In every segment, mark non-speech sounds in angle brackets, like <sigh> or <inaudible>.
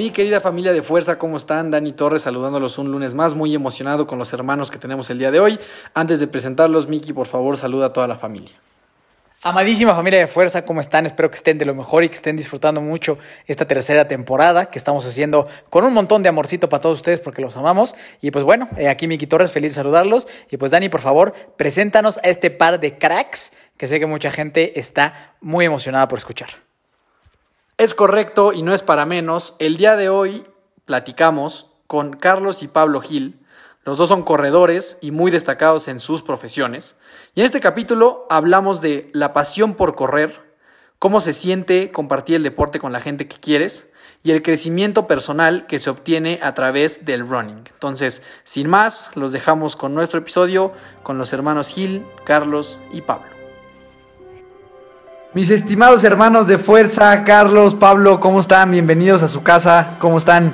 Mi querida familia de fuerza, ¿cómo están? Dani Torres saludándolos un lunes más, muy emocionado con los hermanos que tenemos el día de hoy. Antes de presentarlos, Miki, por favor, saluda a toda la familia. Amadísima familia de fuerza, ¿cómo están? Espero que estén de lo mejor y que estén disfrutando mucho esta tercera temporada que estamos haciendo con un montón de amorcito para todos ustedes porque los amamos. Y pues bueno, eh, aquí Miki Torres, feliz de saludarlos. Y pues Dani, por favor, preséntanos a este par de cracks que sé que mucha gente está muy emocionada por escuchar. Es correcto y no es para menos. El día de hoy platicamos con Carlos y Pablo Gil. Los dos son corredores y muy destacados en sus profesiones. Y en este capítulo hablamos de la pasión por correr, cómo se siente compartir el deporte con la gente que quieres y el crecimiento personal que se obtiene a través del running. Entonces, sin más, los dejamos con nuestro episodio con los hermanos Gil, Carlos y Pablo. Mis estimados hermanos de fuerza, Carlos, Pablo, ¿cómo están? Bienvenidos a su casa, ¿cómo están?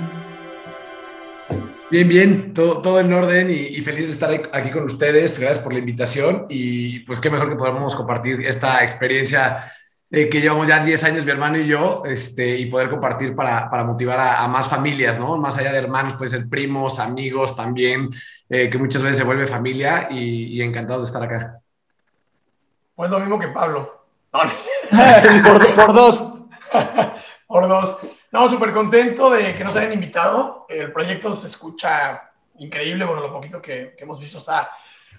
Bien, bien, todo, todo en orden y, y feliz de estar aquí con ustedes. Gracias por la invitación y pues qué mejor que podamos compartir esta experiencia eh, que llevamos ya 10 años mi hermano y yo este, y poder compartir para, para motivar a, a, más familias, ¿no? Más allá de hermanos, pueden ser primos, amigos también, eh, que muchas veces se vuelve familia y, y encantados de estar acá. Pues lo mismo que Pablo. No, <laughs> por, por, dos. <laughs> por dos. No, súper contento de que nos hayan invitado. El proyecto se escucha increíble. Bueno, lo poquito que, que hemos visto está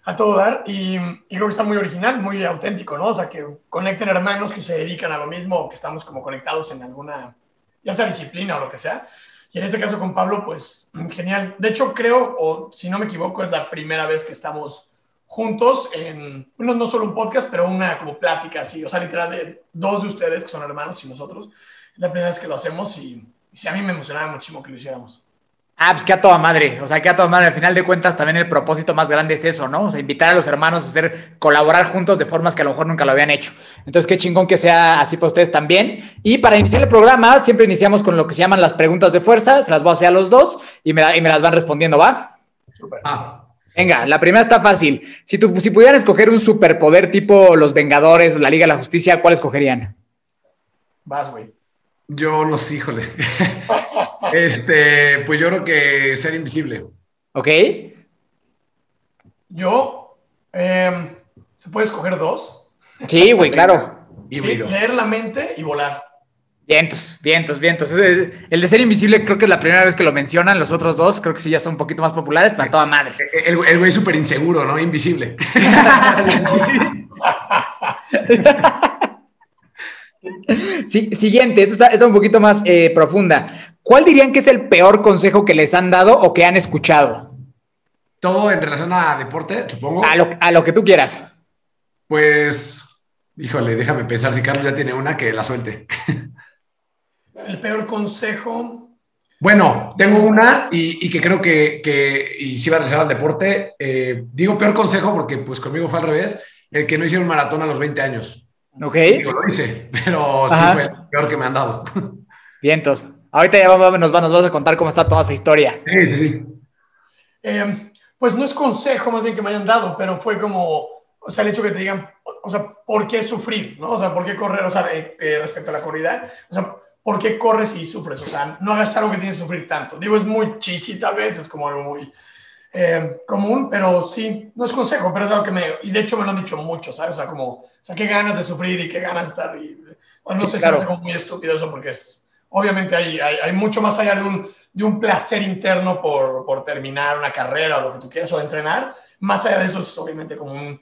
a todo dar. Y, y, creo que está muy original, muy auténtico, ¿no? O sea, que conecten hermanos que se dedican a lo mismo, que estamos como conectados en alguna, ya sea disciplina o lo que sea. Y en este caso con Pablo, pues genial. De hecho, creo, o si no me equivoco, es la primera vez que estamos juntos en, bueno, no solo un podcast, pero una como plática así, o sea, literal de dos de ustedes que son hermanos y nosotros. Es la primera vez que lo hacemos y, y sí, a mí me emocionaba muchísimo que lo hiciéramos. Ah, pues que a toda madre, o sea, que a toda madre. Al final de cuentas, también el propósito más grande es eso, ¿no? O sea, invitar a los hermanos a hacer, colaborar juntos de formas que a lo mejor nunca lo habían hecho. Entonces, qué chingón que sea así para ustedes también. Y para iniciar el programa, siempre iniciamos con lo que se llaman las preguntas de fuerza. Se las voy a hacer a los dos y me, y me las van respondiendo, ¿va? Súper. Ah. Venga, la primera está fácil. Si, tu, si pudieran escoger un superpoder tipo los Vengadores, la Liga de la Justicia, ¿cuál escogerían? Vas, güey. Yo no sé, híjole. <laughs> este, pues yo creo que ser invisible. Ok. Yo, eh, ¿se puede escoger dos? Sí, güey, claro. Híbrido. Leer la mente y volar. Vientos, vientos, vientos. El de ser invisible creo que es la primera vez que lo mencionan. Los otros dos creo que sí ya son un poquito más populares, pero a toda madre. El, el güey súper inseguro, ¿no? Invisible. <laughs> sí, siguiente, esta está, está, un poquito más eh, profunda. ¿Cuál dirían que es el peor consejo que les han dado o que han escuchado? Todo en relación a deporte, supongo. A lo, a lo que tú quieras. Pues, híjole, déjame pensar si Carlos ya tiene una que la suelte. <laughs> El peor consejo. Bueno, tengo una y, y que creo que, que, y si va a relacionar al deporte, eh, digo peor consejo porque pues conmigo fue al revés, el que no hicieron maratón a los 20 años. Ok. Digo, lo hice, <laughs> pero Ajá. sí fue el peor que me han dado. <laughs> Vientos. Ahorita ya vamos, nos, nos vas a contar cómo está toda esa historia. Sí, sí, sí. Eh, pues no es consejo más bien que me hayan dado, pero fue como, o sea, el hecho que te digan, o sea, ¿por qué sufrir? ¿no? O sea, ¿por qué correr? O sea, eh, eh, respecto a la corrida, o sea, ¿por qué corres y sufres? O sea, no hagas algo que tienes que sufrir tanto. Digo, es muy cheesy tal vez, es como algo muy eh, común, pero sí, no es consejo, pero es algo que me, y de hecho me lo han dicho mucho, ¿sabes? O sea, como, o sea, qué ganas de sufrir y qué ganas de estar, y, bueno, no sí, sé claro. si es algo muy estúpido eso porque es, obviamente hay, hay, hay mucho más allá de un, de un placer interno por, por, terminar una carrera o lo que tú quieras o de entrenar, más allá de eso es obviamente como un,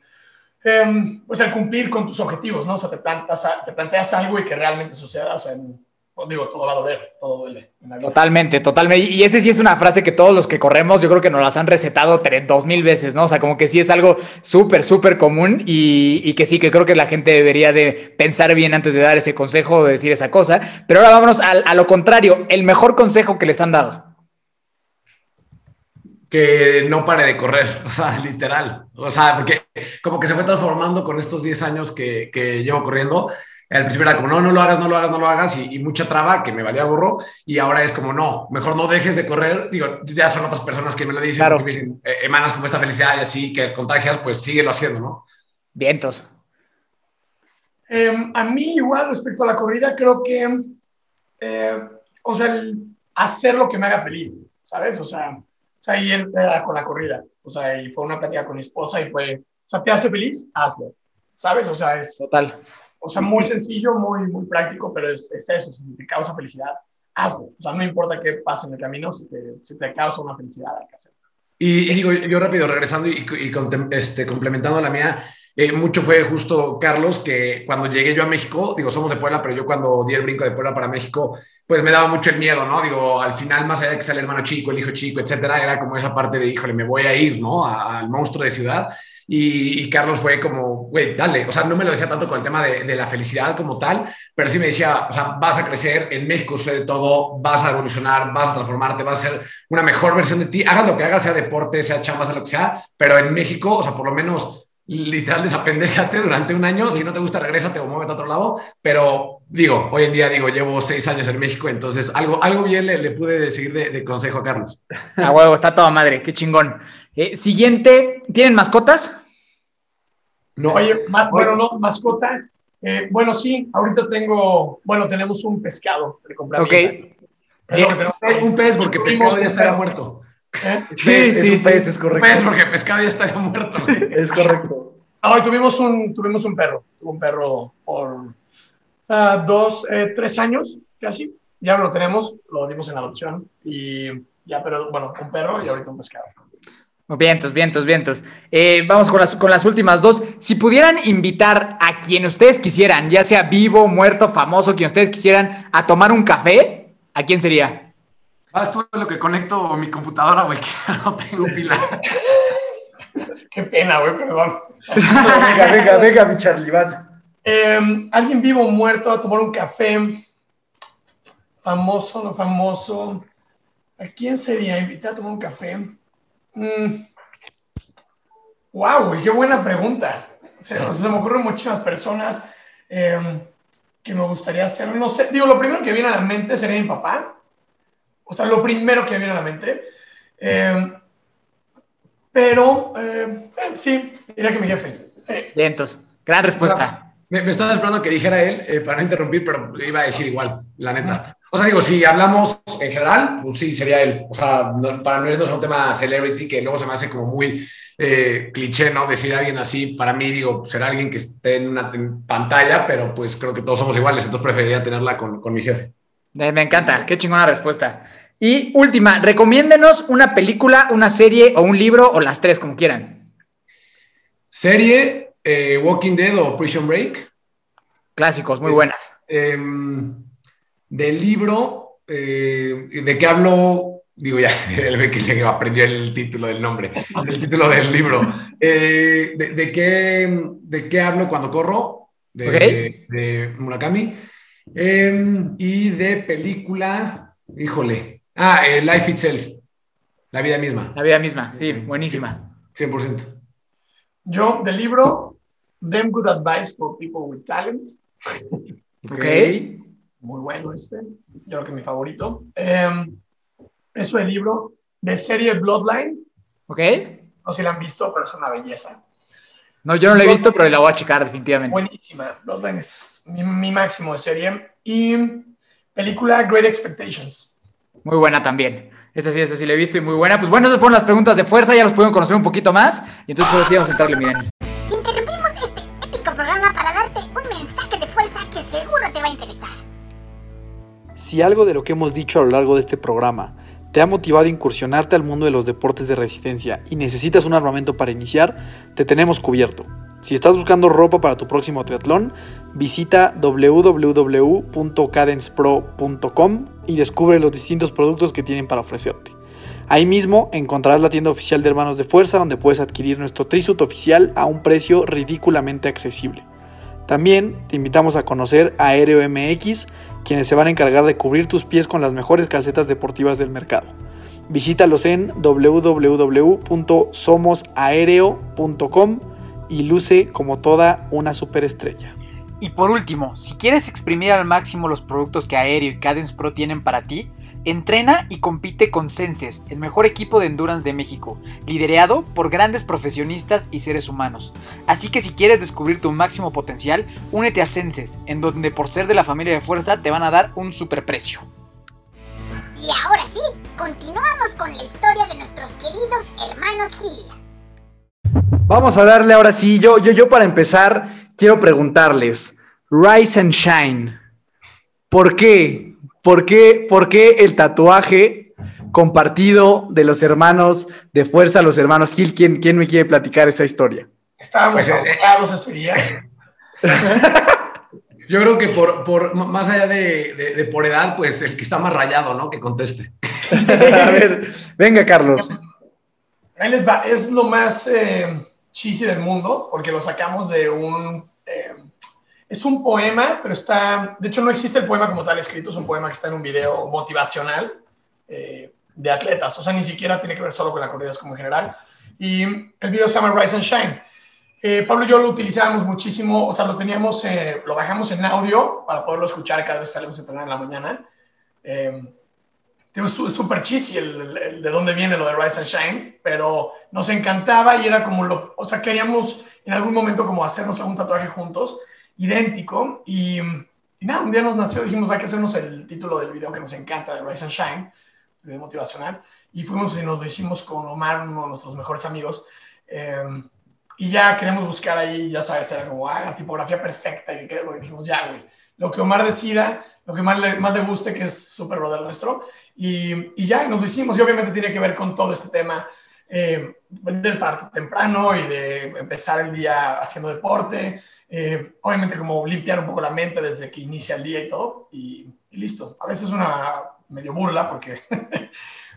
eh, pues el cumplir con tus objetivos, ¿no? O sea, te, plantas, te planteas algo y que realmente suceda, o sea, en, digo, todo va a doler, todo duele. Totalmente, totalmente. Y ese sí es una frase que todos los que corremos, yo creo que nos las han recetado dos mil veces, ¿no? O sea, como que sí es algo súper, súper común y, que sí, que creo que la gente debería de pensar bien antes de dar ese consejo o de decir esa cosa. Pero ahora vámonos a, a lo contrario, el mejor consejo que les han dado. Que no pare de correr, <laughs> o sea, literal. O sea, porque como que se fue transformando con estos 10 años que, que llevo corriendo al principio era como, no, no lo hagas, no lo hagas, no lo hagas, y, mucha traba que me valía gorro, y ahora es como, no, mejor no dejes de correr. Digo, ya son otras personas que me lo dicen, claro. que me dicen, eh, emanas como esta felicidad y así, que contagias, pues síguelo haciendo, ¿no? Vientos. Em, a mí, igual, respecto a la corrida, creo que, eh, o sea, hacer lo que me haga feliz, ¿sabes? O sea, o sea y él con la corrida, o sea, y fue una plática con mi esposa y fue, o sea, ¿te hace feliz? Hazlo, ¿sabes? O sea, es... Total o sea, muy sencillo, muy, muy práctico, pero es, es eso, si te causa felicidad, hazlo. O sea, no importa qué pase en el camino, si te, si te causa una felicidad, hay que hacerlo. Y, digo, yo rápido, regresando y, y este, complementando la mía, eh, mucho fue justo Carlos, que cuando llegué yo a México, digo, somos de Puebla, pero yo cuando di el brinco de Puebla para México, pues me daba mucho el miedo, ¿no? Digo, al final, más allá de que sea el hermano chico, el hijo chico, etcétera, era como esa parte de, híjole, me voy a ir, ¿no? al monstruo de ciudad. Y, Carlos fue como, güey, dale, o sea, no me lo decía tanto con el tema de, la felicidad como tal, pero sí me decía, o sea, vas a crecer, en México sucede todo, vas a evolucionar, vas a transformarte, vas a ser una mejor versión de ti, hagas lo que hagas, sea deporte, sea chamba, sea lo que sea, pero en México, o sea, por lo menos literal desapendéjate durante un año, si no te gusta regrésate o muévete a otro lado, pero digo, hoy en día digo, llevo seis años en México, entonces algo, algo bien le, pude seguir de, consejo a Carlos. <laughs> A huevo, está toda madre, qué chingón. Eh, siguiente, ¿tienen mascotas? No. Oye, bueno, no, mascota. Eh, bueno, sí, ahorita tengo, bueno, tenemos un pescado que Ok. un pez porque pescado ya estaría muerto. ¿Eh? Sí, sí, es un pez, es correcto. Un pez porque pescado ya estaría muerto. es correcto. Hoy tuvimos un, tuvimos un perro, tuvo un perro por uh, dos, eh, tres años casi. Ya lo tenemos, lo dimos en adopción y ya, pero bueno, un perro y ahorita un pescado. Vientos, vientos, vientos. Eh, vamos con las, con las últimas dos. Si pudieran invitar a quien ustedes quisieran, ya sea vivo, muerto, famoso, quien ustedes quisieran, a tomar un café, ¿a quién sería? Vas tú lo que conecto mi computadora, güey, que <laughs> no tengo pila. <laughs> Qué pena, güey, perdón. <laughs> venga, venga, venga, mi Charlie, vas. Em, alguien vivo o muerto a tomar un café. Famoso, no famoso. ¿A quién sería invitar a tomar un café? Wow, mm. qué buena pregunta. se me ocurren muchísimas personas em, que me gustaría hacer. No sé, digo, lo primero que viene a la mente sería mi papá. O sea, lo primero que viene a la mente. Em, pero eh, sí, diría que mi jefe. Eh, entonces, gran respuesta. Me, estaba esperando que dijera él, eh, para no interrumpir, pero iba a decir igual, la neta. O sea, digo, si hablamos en general, pues sí, sería él. O sea, para no irnos a un tema celebrity que luego se me hace como muy eh, cliché, ¿no? Decir a alguien así, para mí, digo, será alguien que esté en una pantalla, pero pues creo que todos somos iguales, entonces preferiría tenerla con, con mi jefe. Eh, me encanta, qué chingona respuesta. Y última, recomiéndenos una película, una serie o un libro o las tres, como quieran. Serie, eh, Walking Dead o Prison Break. Clásicos, muy buenas. Em, del libro, eh, ¿de qué hablo? Digo ya, <laughs> el ve que aprendió el título del nombre, el título del libro. Eh, de, qué, ¿De qué hablo cuando corro? De, Murakami. Em, y de película, híjole. Ah, Life Itself. La vida misma. La vida misma, sí, buenísima. 100%. Yo, del libro, Them Good Advice for People with Talent. Ok. Muy bueno este. Yo creo que mi favorito. Um, es el libro de serie Bloodline. Ok. No sé si la han visto, pero es una belleza. No, yo no la he visto, pero la voy a checar definitivamente. Buenísima. Bloodline es mi, mi máximo de serie. Y película Great Expectations. Muy buena también. Esa sí, esa sí la he visto y muy buena. Pues bueno, esas fueron las preguntas de fuerza, ya los pudieron conocer un poquito más. Y entonces pues sí, vamos a entrarle, mi Dani. Si algo de lo que hemos dicho a lo largo de este programa te ha motivado a incursionarte al mundo de los deportes de resistencia y necesitas un armamento para iniciar, te tenemos cubierto. Si estás buscando ropa para tu próximo triatlón, visita www.cadencepro.com y descubre los distintos productos que tienen para ofrecerte. Ahí mismo encontrarás la tienda oficial de Hermanos de Fuerza donde puedes adquirir nuestro trisuit oficial a un precio ridículamente accesible. También te invitamos a conocer a Aéreo MX, quienes se van a encargar de cubrir tus pies con las mejores calcetas deportivas del mercado. Visítalos en www.somosaereo.com y luce como toda una superestrella. Y por último, si quieres exprimir al máximo los productos que Aéreo y Cadence Pro tienen para ti, entrena y compite con Senses, el mejor equipo de endurance de México, liderado por grandes profesionistas y seres humanos. Así que si quieres descubrir tu máximo potencial, únete a Senses, en donde por ser de la familia de fuerza te van a dar un superprecio. Y ahora sí, continuamos con la historia de nuestros queridos hermanos Gil. Vamos a darle ahora sí, yo, yo, yo para empezar quiero preguntarles, Rise and Shine, ¿por qué? ¿Por qué, por qué el tatuaje compartido de los hermanos de fuerza, los hermanos Gil? ¿Quién, quién me quiere platicar esa historia? Estábamos abocados ese día. <laughs> Yo creo que por, por más allá de, de- de por edad, pues el que está más rayado, ¿no? Que conteste. <laughs> a ver, venga Carlos. Ahí les va, es lo más eh, cheesy del mundo, porque lo sacamos de un... eh, es un poema, pero está... De hecho, no existe el poema como tal escrito, es un poema que está en un video motivacional eh, de atletas, o sea, ni siquiera tiene que ver solo con la corrida, como en general. Y el video se llama Rise and Shine. Eh, Pablo y yo lo utilizábamos muchísimo, o sea, lo teníamos, eh, lo bajamos en audio para poderlo escuchar cada vez que salimos a entrenar en la mañana. Eh, Es súper cheesy el de dónde viene lo de Rise and Shine, pero nos encantaba y era como lo, o sea, queríamos en algún momento como hacernos algún tatuaje juntos, idéntico, y, nada, un día nos nació, dijimos, hay que hacernos el título del video que nos encanta, de Rise and Shine, el video motivacional, y fuimos y nos lo hicimos con Omar, uno de nuestros mejores amigos, eh, y ya queremos buscar ahí, ya sabes, era como, ah, la tipografía perfecta, y que dijimos, ya, güey, lo que Omar decida, lo que más le, más le guste, que es súper brother nuestro, y, y ya, y nos lo hicimos. Y obviamente tiene que ver con todo este tema eh, del parte temprano y de empezar el día haciendo deporte. Eh, obviamente como limpiar un poco la mente desde que inicia el día y todo. Y, y listo. A veces una medio burla porque <laughs>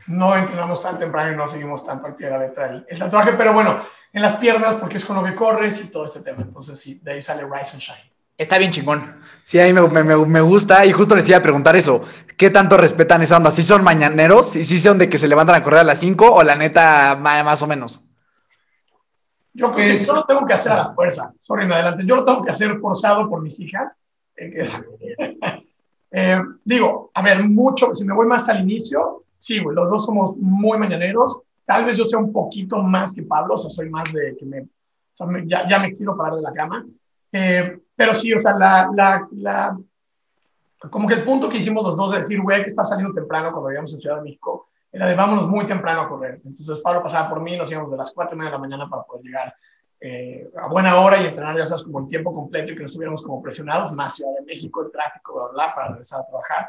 no entrenamos tan temprano y no seguimos tanto al pie de la letra el, el tatuaje. Pero bueno, en las piernas porque es con lo que corres y todo este tema. Entonces sí, de ahí sale Rise and Shine. Está bien chingón. Sí, a mí me, me- me gusta y justo les iba a preguntar eso. ¿Qué tanto respetan esa onda? ¿Sí son mañaneros? ¿Y sí son de que se levantan a correr a las 5 o la neta más o menos? Yo Pues- yo lo tengo que hacer a la fuerza. Sorry, me adelante. Yo lo tengo que hacer forzado por mis hijas. <laughs> Eh, digo, a ver, mucho, si me voy más al inicio, sí, güey, los dos somos muy mañaneros. Tal vez yo sea un poquito más que Pablo, o sea, soy más de que me, o sea, me- ya, ya me quiero parar de la cama. Eh, pero sí, o sea, la, la, la, como que el punto que hicimos los dos de decir, güey, que está saliendo temprano cuando vivíamos en Ciudad de México, era de vámonos muy temprano a correr. Entonces Pablo pasaba por mí, nos íbamos de las 4 y media de la mañana para poder llegar eh, a buena hora y entrenar, ya sabes, como en tiempo completo y que no estuviéramos como presionados, más Ciudad de México, el tráfico, bla, bla, bla, para regresar a trabajar.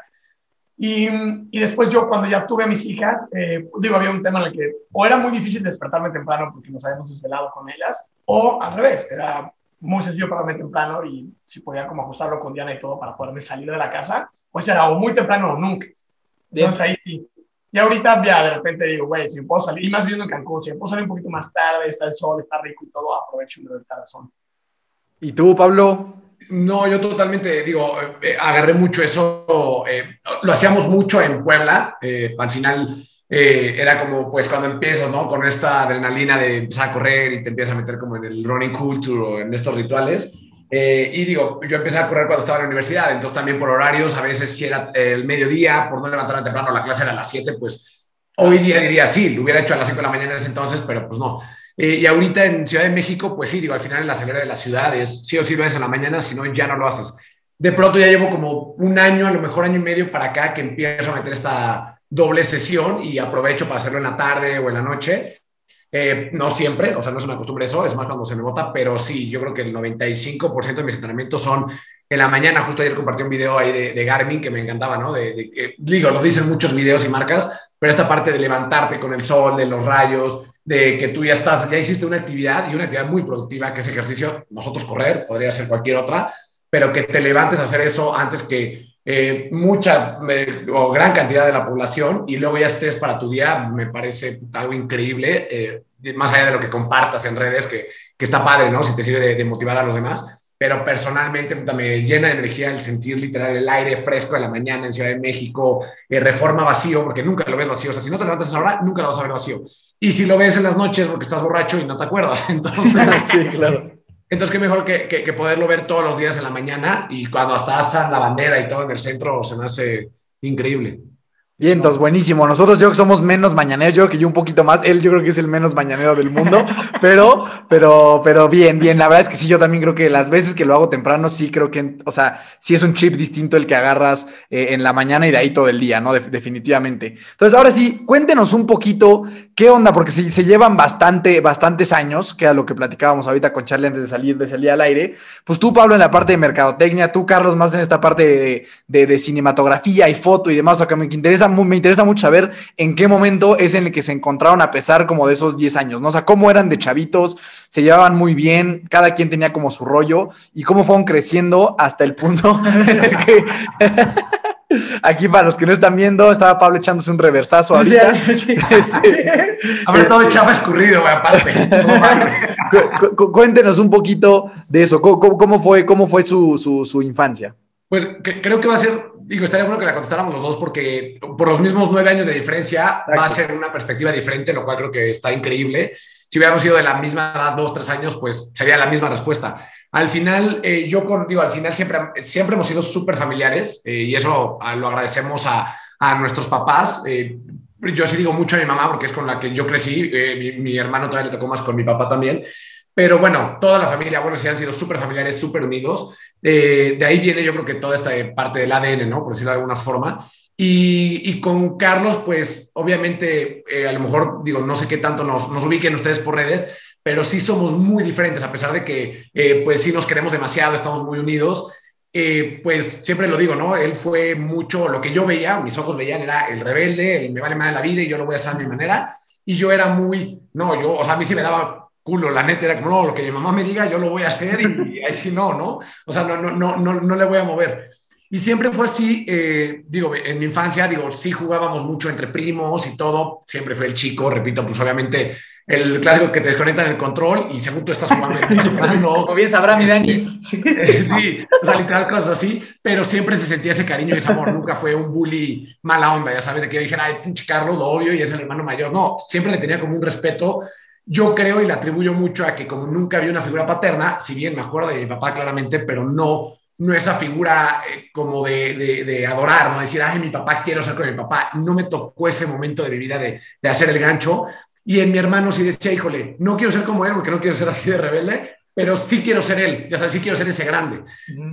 Y, y después yo, cuando ya tuve a mis hijas, eh, digo, había un tema en el que o era muy difícil despertarme temprano porque nos habíamos desvelado con ellas, o al revés, era muy sencillo pararme temprano y si podía como ajustarlo con Diana y todo para poderme salir de la casa, pues era o muy temprano o nunca. Entonces ahí sí. Y ahorita ya de repente digo, güey, si me puedo salir, y más viendo en Cancún, si me puedo salir un poquito más tarde, está el sol, está rico y todo, aprovecho y me doy la razón. ¿Y tú, Pablo? No, yo totalmente, digo, eh, agarré mucho eso, eh, lo hacíamos mucho en Puebla, eh, al final eh, era como, pues, cuando empiezas, ¿no? Con esta adrenalina de empezar a correr y te empiezas a meter como en el running culture o en estos rituales. Eh, y digo, yo empecé a correr cuando estaba en la universidad, entonces también por horarios, a veces si era el mediodía, por no levantarme temprano, la clase era a las 7, pues hoy día diría sí, lo hubiera hecho a las 5 de la mañana ese entonces, pero pues no. Eh, y ahorita en Ciudad de México, pues sí, digo, al final en la salida de las ciudades, sí o sí lo haces en la mañana, si no, ya no lo haces. De pronto ya llevo como un año, a lo mejor año y medio para acá, que empiezo a meter esta doble sesión y aprovecho para hacerlo en la tarde o en la noche. Eh, no siempre, o sea, no es una costumbre eso, es más cuando se me bota, pero sí, yo creo que el 95% de mis entrenamientos son en la mañana. Justo ayer compartí un video ahí de, Garmin que me encantaba, ¿no? Digo, lo dicen muchos videos y marcas, pero esta parte de levantarte con el sol, de los rayos, de que tú ya estás, ya hiciste una actividad y una actividad muy productiva, que es ejercicio, nosotros correr, podría ser cualquier otra, pero que te levantes a hacer eso antes que eh, mucha eh, o gran cantidad de la población y luego ya estés para tu día, me parece algo increíble, eh, más allá de lo que compartas en redes, que, que está padre, ¿no? Si te sirve de, de, motivar a los demás, pero personalmente me llena de energía el sentir literal el aire fresco de la mañana en Ciudad de México, reforma vacío, porque nunca lo ves vacío, o sea, si no te levantas ahora, nunca lo vas a ver vacío. Y si lo ves en las noches porque estás borracho y no te acuerdas, <laughs> entonces... <laughs> sí, claro. Entonces, qué mejor que, que, que, poderlo ver todos los días en la mañana y cuando hasta la bandera y todo en el centro se me hace increíble. Bien, entonces buenísimo. Nosotros yo creo que somos menos mañaneros, yo creo que yo un poquito más. Él yo creo que es el menos mañanero del mundo, <laughs> pero, pero, pero bien, bien. La verdad es que sí, yo también creo que las veces que lo hago temprano, sí creo que, o sea, sí es un chip distinto el que agarras eh, en la mañana y de ahí todo el día, ¿no? De definitivamente. Entonces, ahora sí, cuéntenos un poquito qué onda, porque si se llevan bastante, bastantes años, que era lo que platicábamos ahorita con Charlie antes de salir, de salir al aire. Pues tú, Pablo, en la parte de mercadotecnia, tú, Carlos, más en esta parte de, cinematografía y foto y demás, o sea, me interesa me interesa mucho saber en qué momento es en el que se encontraron a pesar como de esos 10 años, ¿no? O sea, cómo eran de chavitos, se llevaban muy bien, cada quien tenía como su rollo y cómo fueron creciendo hasta el punto <laughs> en el que... Aquí para los que no están viendo, estaba Pablo echándose un reversazo ahorita. <laughs> Sí, sí. Este, a ver, todo chava escurrido, güey, aparte. cu cuéntenos un poquito de eso. ¿Cómo, cómo fue, cómo fue su, su, su infancia? Pues que, creo que va a ser, digo, estaría bueno que la contestáramos los dos porque por los mismos nueve años de diferencia Exacto. va a ser una perspectiva diferente, lo cual creo que está increíble. Si hubiéramos sido de la misma edad, dos, tres años, pues sería la misma respuesta. Al final, eh, yo digo, al final siempre, siempre hemos sido súper familiares eh, y eso a, lo agradecemos a, a nuestros papás. Eh, yo sí digo mucho a mi mamá porque es con la que yo crecí, mi, mi hermano todavía le tocó más con mi papá también. Pero bueno, toda la familia, bueno, sí han sido súper familiares, súper unidos. Eh, de ahí viene yo creo que toda esta parte del ADN, ¿no? Por decirlo de alguna forma. Y, y con Carlos, pues obviamente, eh, a lo mejor, digo, no sé qué tanto nos, nos, ubiquen ustedes por redes, pero sí somos muy diferentes, a pesar de que, eh, pues sí nos queremos demasiado, estamos muy unidos. Eh, pues siempre lo digo, ¿no? Él fue mucho lo que yo veía, mis ojos veían, era el rebelde, el me vale más la vida y yo lo voy a hacer a mi manera. Y yo era muy, no, yo, o sea, a mí sí me daba culo, la neta era como, no, lo que mi mamá me diga, yo lo voy a hacer y, y ahí sí no, ¿no? O sea, no, no, no, no, no le voy a mover. Y siempre fue así, eh, digo, en mi infancia, digo, sí jugábamos mucho entre primos y todo, siempre fue el chico, repito, pues obviamente el clásico que te desconectan el control y según tú estás jugando, <laughs> no, como bien sabrá mi Dani. Sí, o sea, literal cosas así, pero siempre se sentía ese cariño y ese amor, nunca fue un bully mala onda, ya sabes, de que yo dijera, ay, pinche Carlos, lo odio y es el hermano mayor, no, siempre le tenía como un respeto. Yo creo y le atribuyo mucho a que como nunca había una figura paterna, si bien me acuerdo de mi papá claramente, pero no, no esa figura eh, como de, de, de, adorar, no decir, ay, mi papá, quiero ser con mi papá. No me tocó ese momento de mi vida de, de hacer el gancho. Y en mi hermano sí decía, híjole, no quiero ser como él porque no quiero ser así de rebelde, pero sí quiero ser él, ya sabes, sí quiero ser ese grande.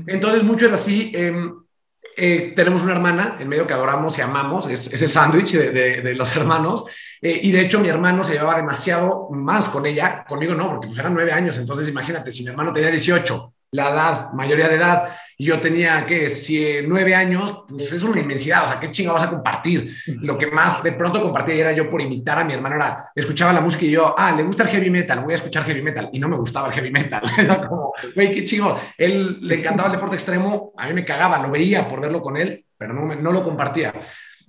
Entonces, mucho es así. Eh, eh, tenemos una hermana en medio que adoramos y amamos, es, es el sándwich de, de, de, los hermanos, eh, y de hecho mi hermano se llevaba demasiado más con ella, conmigo no, porque pues eran nueve años, entonces imagínate, si mi hermano tenía 18, la edad, mayoría de edad, y yo tenía, ¿qué? Si, nueve años, pues es una inmensidad, o sea, ¿qué chingo vas a compartir? Lo que más de pronto compartía era yo por imitar a mi hermano, era, escuchaba la música y yo, ah, le gusta el heavy metal, voy a escuchar heavy metal, y no me gustaba el heavy metal, <laughs> era como, güey, qué chingo, él le encantaba el deporte extremo, a mí me cagaba, lo veía por verlo con él, pero no, no lo compartía.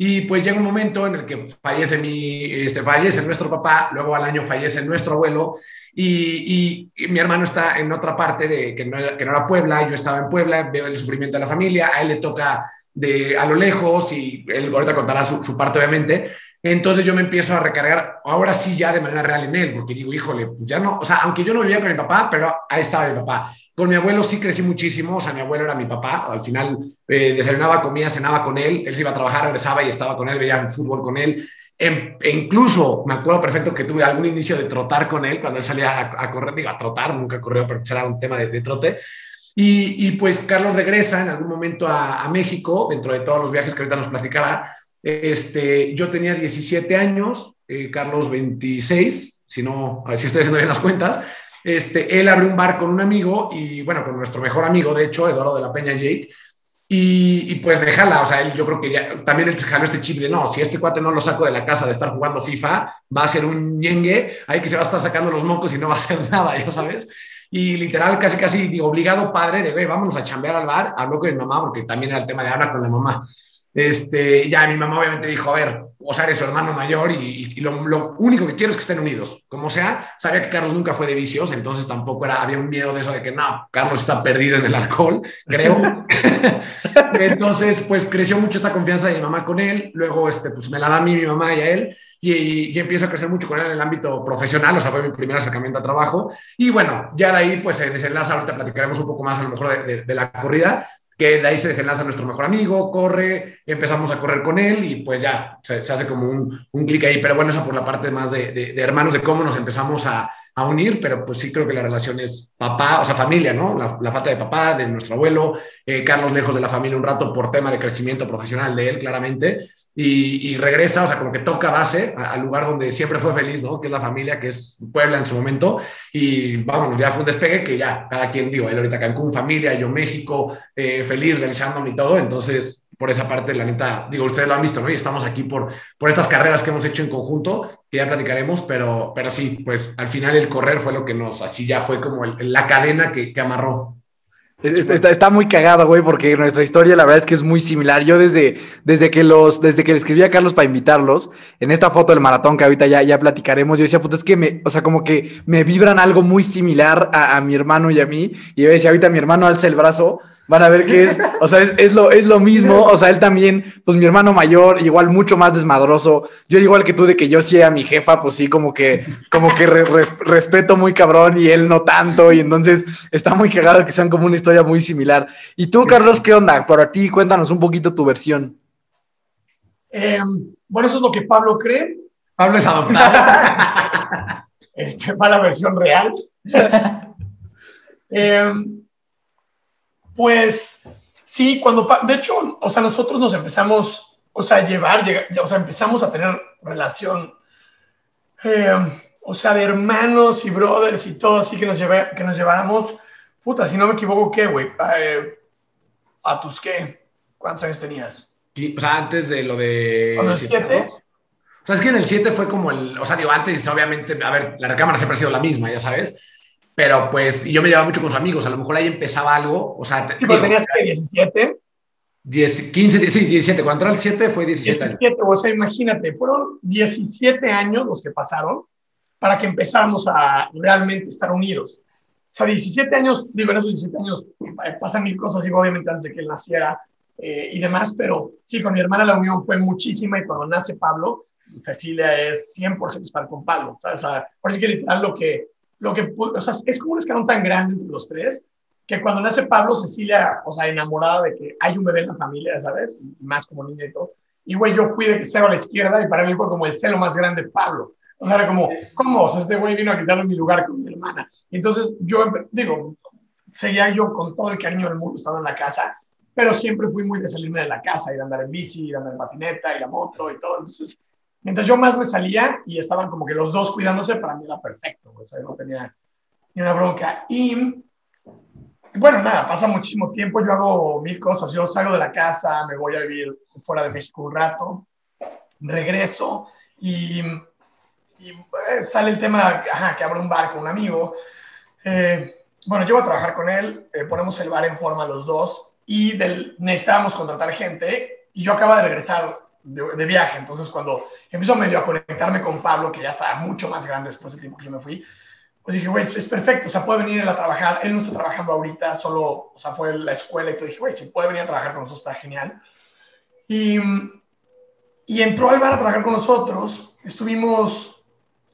Y pues llega un momento en el que fallece mi, este, fallece nuestro papá, luego al año fallece nuestro abuelo, y, y, mi hermano está en otra parte de que no, era, que no era Puebla, yo estaba en Puebla, veo el sufrimiento de la familia, a él le toca de a lo lejos y él ahorita contará su, su, parte obviamente. Entonces yo me empiezo a recargar, ahora sí ya de manera real en él, porque digo, híjole, pues ya no, o sea, aunque yo no vivía con mi papá, pero ahí estaba mi papá. Con mi abuelo sí crecí muchísimo, o sea, mi abuelo era mi papá, al final eh, desayunaba, comía, cenaba con él, él se iba a trabajar, regresaba y estaba con él, veía el fútbol con él. E incluso me acuerdo perfecto que tuve algún inicio de trotar con él cuando él salía a, correr, digo, a trotar, nunca corrió, pero era un tema de, de trote. Y, y, pues Carlos regresa en algún momento a, a, México, dentro de todos los viajes que ahorita nos platicará. Este, yo tenía 17 años, eh, Carlos 26, si no, a ver si estoy haciendo bien las cuentas. Este, él abre un bar con un amigo y, bueno, con nuestro mejor amigo, de hecho, Eduardo de la Peña Jake. Y, pues me jala, o sea, él, yo creo que ya también él jaló este chip de no, si este cuate no lo saco de la casa de estar jugando FIFA, va a ser un ñengue, ahí que se va a estar sacando los mocos y no va a hacer <laughs> nada, ya sabes. Y literal, casi, casi, obligado padre de, güey, vámonos a chambear al bar, habló con mi mamá, porque también era el tema de hablar con la mamá. Este, ya mi mamá obviamente dijo, a ver, o sea, eres su hermano mayor y, lo, único que quiero es que estén unidos. Como sea, sabía que Carlos nunca fue de vicios, entonces tampoco era, había un miedo de eso de que no, Carlos está perdido en el alcohol, <laughs> creo. <laughs> entonces, pues creció mucho esta confianza de mi mamá con él, luego, este, pues me la da a mí, mi mamá y a él, y, y, empiezo a crecer mucho con él en el ámbito profesional, o sea, fue mi primer acercamiento a trabajo. Y bueno, ya de ahí, pues se desenlaza, ahorita platicaremos un poco más a lo mejor de la corrida, que de ahí se desenlaza nuestro mejor amigo, corre, empezamos a correr con él y pues ya se, hace como un, un clic ahí, pero bueno, eso por la parte más de, de, hermanos, de cómo nos empezamos a, a, unir, pero pues sí creo que la relación es papá, o sea, familia, ¿no? La, falta de papá, de nuestro abuelo, eh, Carlos lejos de la familia un rato por tema de crecimiento profesional de él, claramente, y, regresa, o sea, como que toca base al lugar donde siempre fue feliz, ¿no? Que es la familia, que es Puebla en su momento. Y vamos, ya fue un despegue que ya, cada quien, digo, él ahorita Cancún, familia, yo México, eh, feliz realizándome y todo. Entonces, por esa parte, la neta, digo, ustedes lo han visto, ¿no? Y estamos aquí por, por estas carreras que hemos hecho en conjunto, que ya platicaremos, pero, pero sí, pues al final el correr fue lo que nos, así ya fue como la cadena que, que amarró. Está, está, muy cagado, güey, porque nuestra historia la verdad es que es muy similar. Yo desde, desde que los, desde que le escribí a Carlos para invitarlos, en esta foto del maratón que ahorita ya, ya platicaremos, yo decía, puta, es que me, o sea, como que me vibran algo muy similar a, a mi hermano y a mí. Y yo decía, ahorita mi hermano alza el brazo van a ver que es, o sea, es, lo, es lo mismo, o sea, él también, pues mi hermano mayor, igual mucho más desmadroso, yo igual que tú de que yo sí a mi jefa, pues sí, como que, como que respeto muy cabrón y él no tanto, y entonces está muy cagado que sean como una historia muy similar. ¿Y tú, Carlos, qué onda? Por aquí, cuéntanos un poquito tu versión. Em, bueno, eso es lo que Pablo cree. Pablo es adoptado. <laughs> este, va la versión real. <laughs> eh, pues sí, cuando, de hecho, o sea, nosotros nos empezamos, o sea, a llevar, o sea, empezamos a tener relación, eh, o sea, de hermanos y brothers y todo así que nos, lleve, que nos lleváramos, puta, si no me equivoco, ¿qué, güey? Eh, ¿A tus qué? ¿Cuántos años tenías? Y, o sea, antes de lo de... ¿A los siete? O sea, es que en el 7 fue como el, o sea, digo, antes obviamente, a ver, la recámara siempre ha sido la misma, ya sabes, pero pues y yo me llevaba mucho con sus amigos, a lo mejor ahí empezaba algo, o sea... Sí, tenías que 17. 10, 15, sí, 17, cuando entró el 7 fue 17, 17 años. O sea, imagínate, fueron 17 años los que pasaron para que empezáramos a realmente estar unidos. Sea, 17 años, digo, en esos 17 años eh, pasan mil cosas, y obviamente antes de que él naciera eh, y demás, pero sí, con mi hermana la unión fue muchísima y cuando nace Pablo, Cecilia es 100% estar con Pablo. O sea, por eso que literal lo que lo que, o sea, es como un escalón tan grande entre los tres que cuando nace Pablo, Cecilia, o sea, enamorada de que hay un bebé en la familia, ¿sabes? más como niña y todo. Y, güey, yo fui de que cero a la izquierda y para mí fue como el celo más grande Pablo. O sea, era como, ¿cómo? O sea, este güey vino a quitarle mi lugar con mi hermana. Entonces yo, digo, seguía yo con todo el cariño del mundo estando en la casa, pero siempre fui muy de salirme de la casa, ir a andar en bici, ir a andar en patineta, ir a moto y todo. Entonces, Mientras yo más me salía y estaban como que los dos cuidándose, para mí era perfecto, o sea, no tenía ni una bronca. Y bueno, nada, pasa muchísimo tiempo, yo hago mil cosas, yo salgo de la casa, me voy a vivir fuera de México un rato, regreso y, y eh, sale el tema ajá, que abro un bar con un amigo. Eh, bueno, yo voy a trabajar con él, eh, ponemos el bar en forma los dos y del, necesitábamos contratar gente y yo acabo de regresar de, viaje. Entonces, cuando empiezo medio a conectarme con Pablo, que ya estaba mucho más grande después del tiempo que yo me fui, pues dije, güey, es perfecto, o sea, puede venir él a trabajar. Él no está trabajando ahorita, solo, o sea, fue la escuela y todo. Dije, güey, si puede venir a trabajar con nosotros, está genial. Y, y entró al bar a trabajar con nosotros. Estuvimos,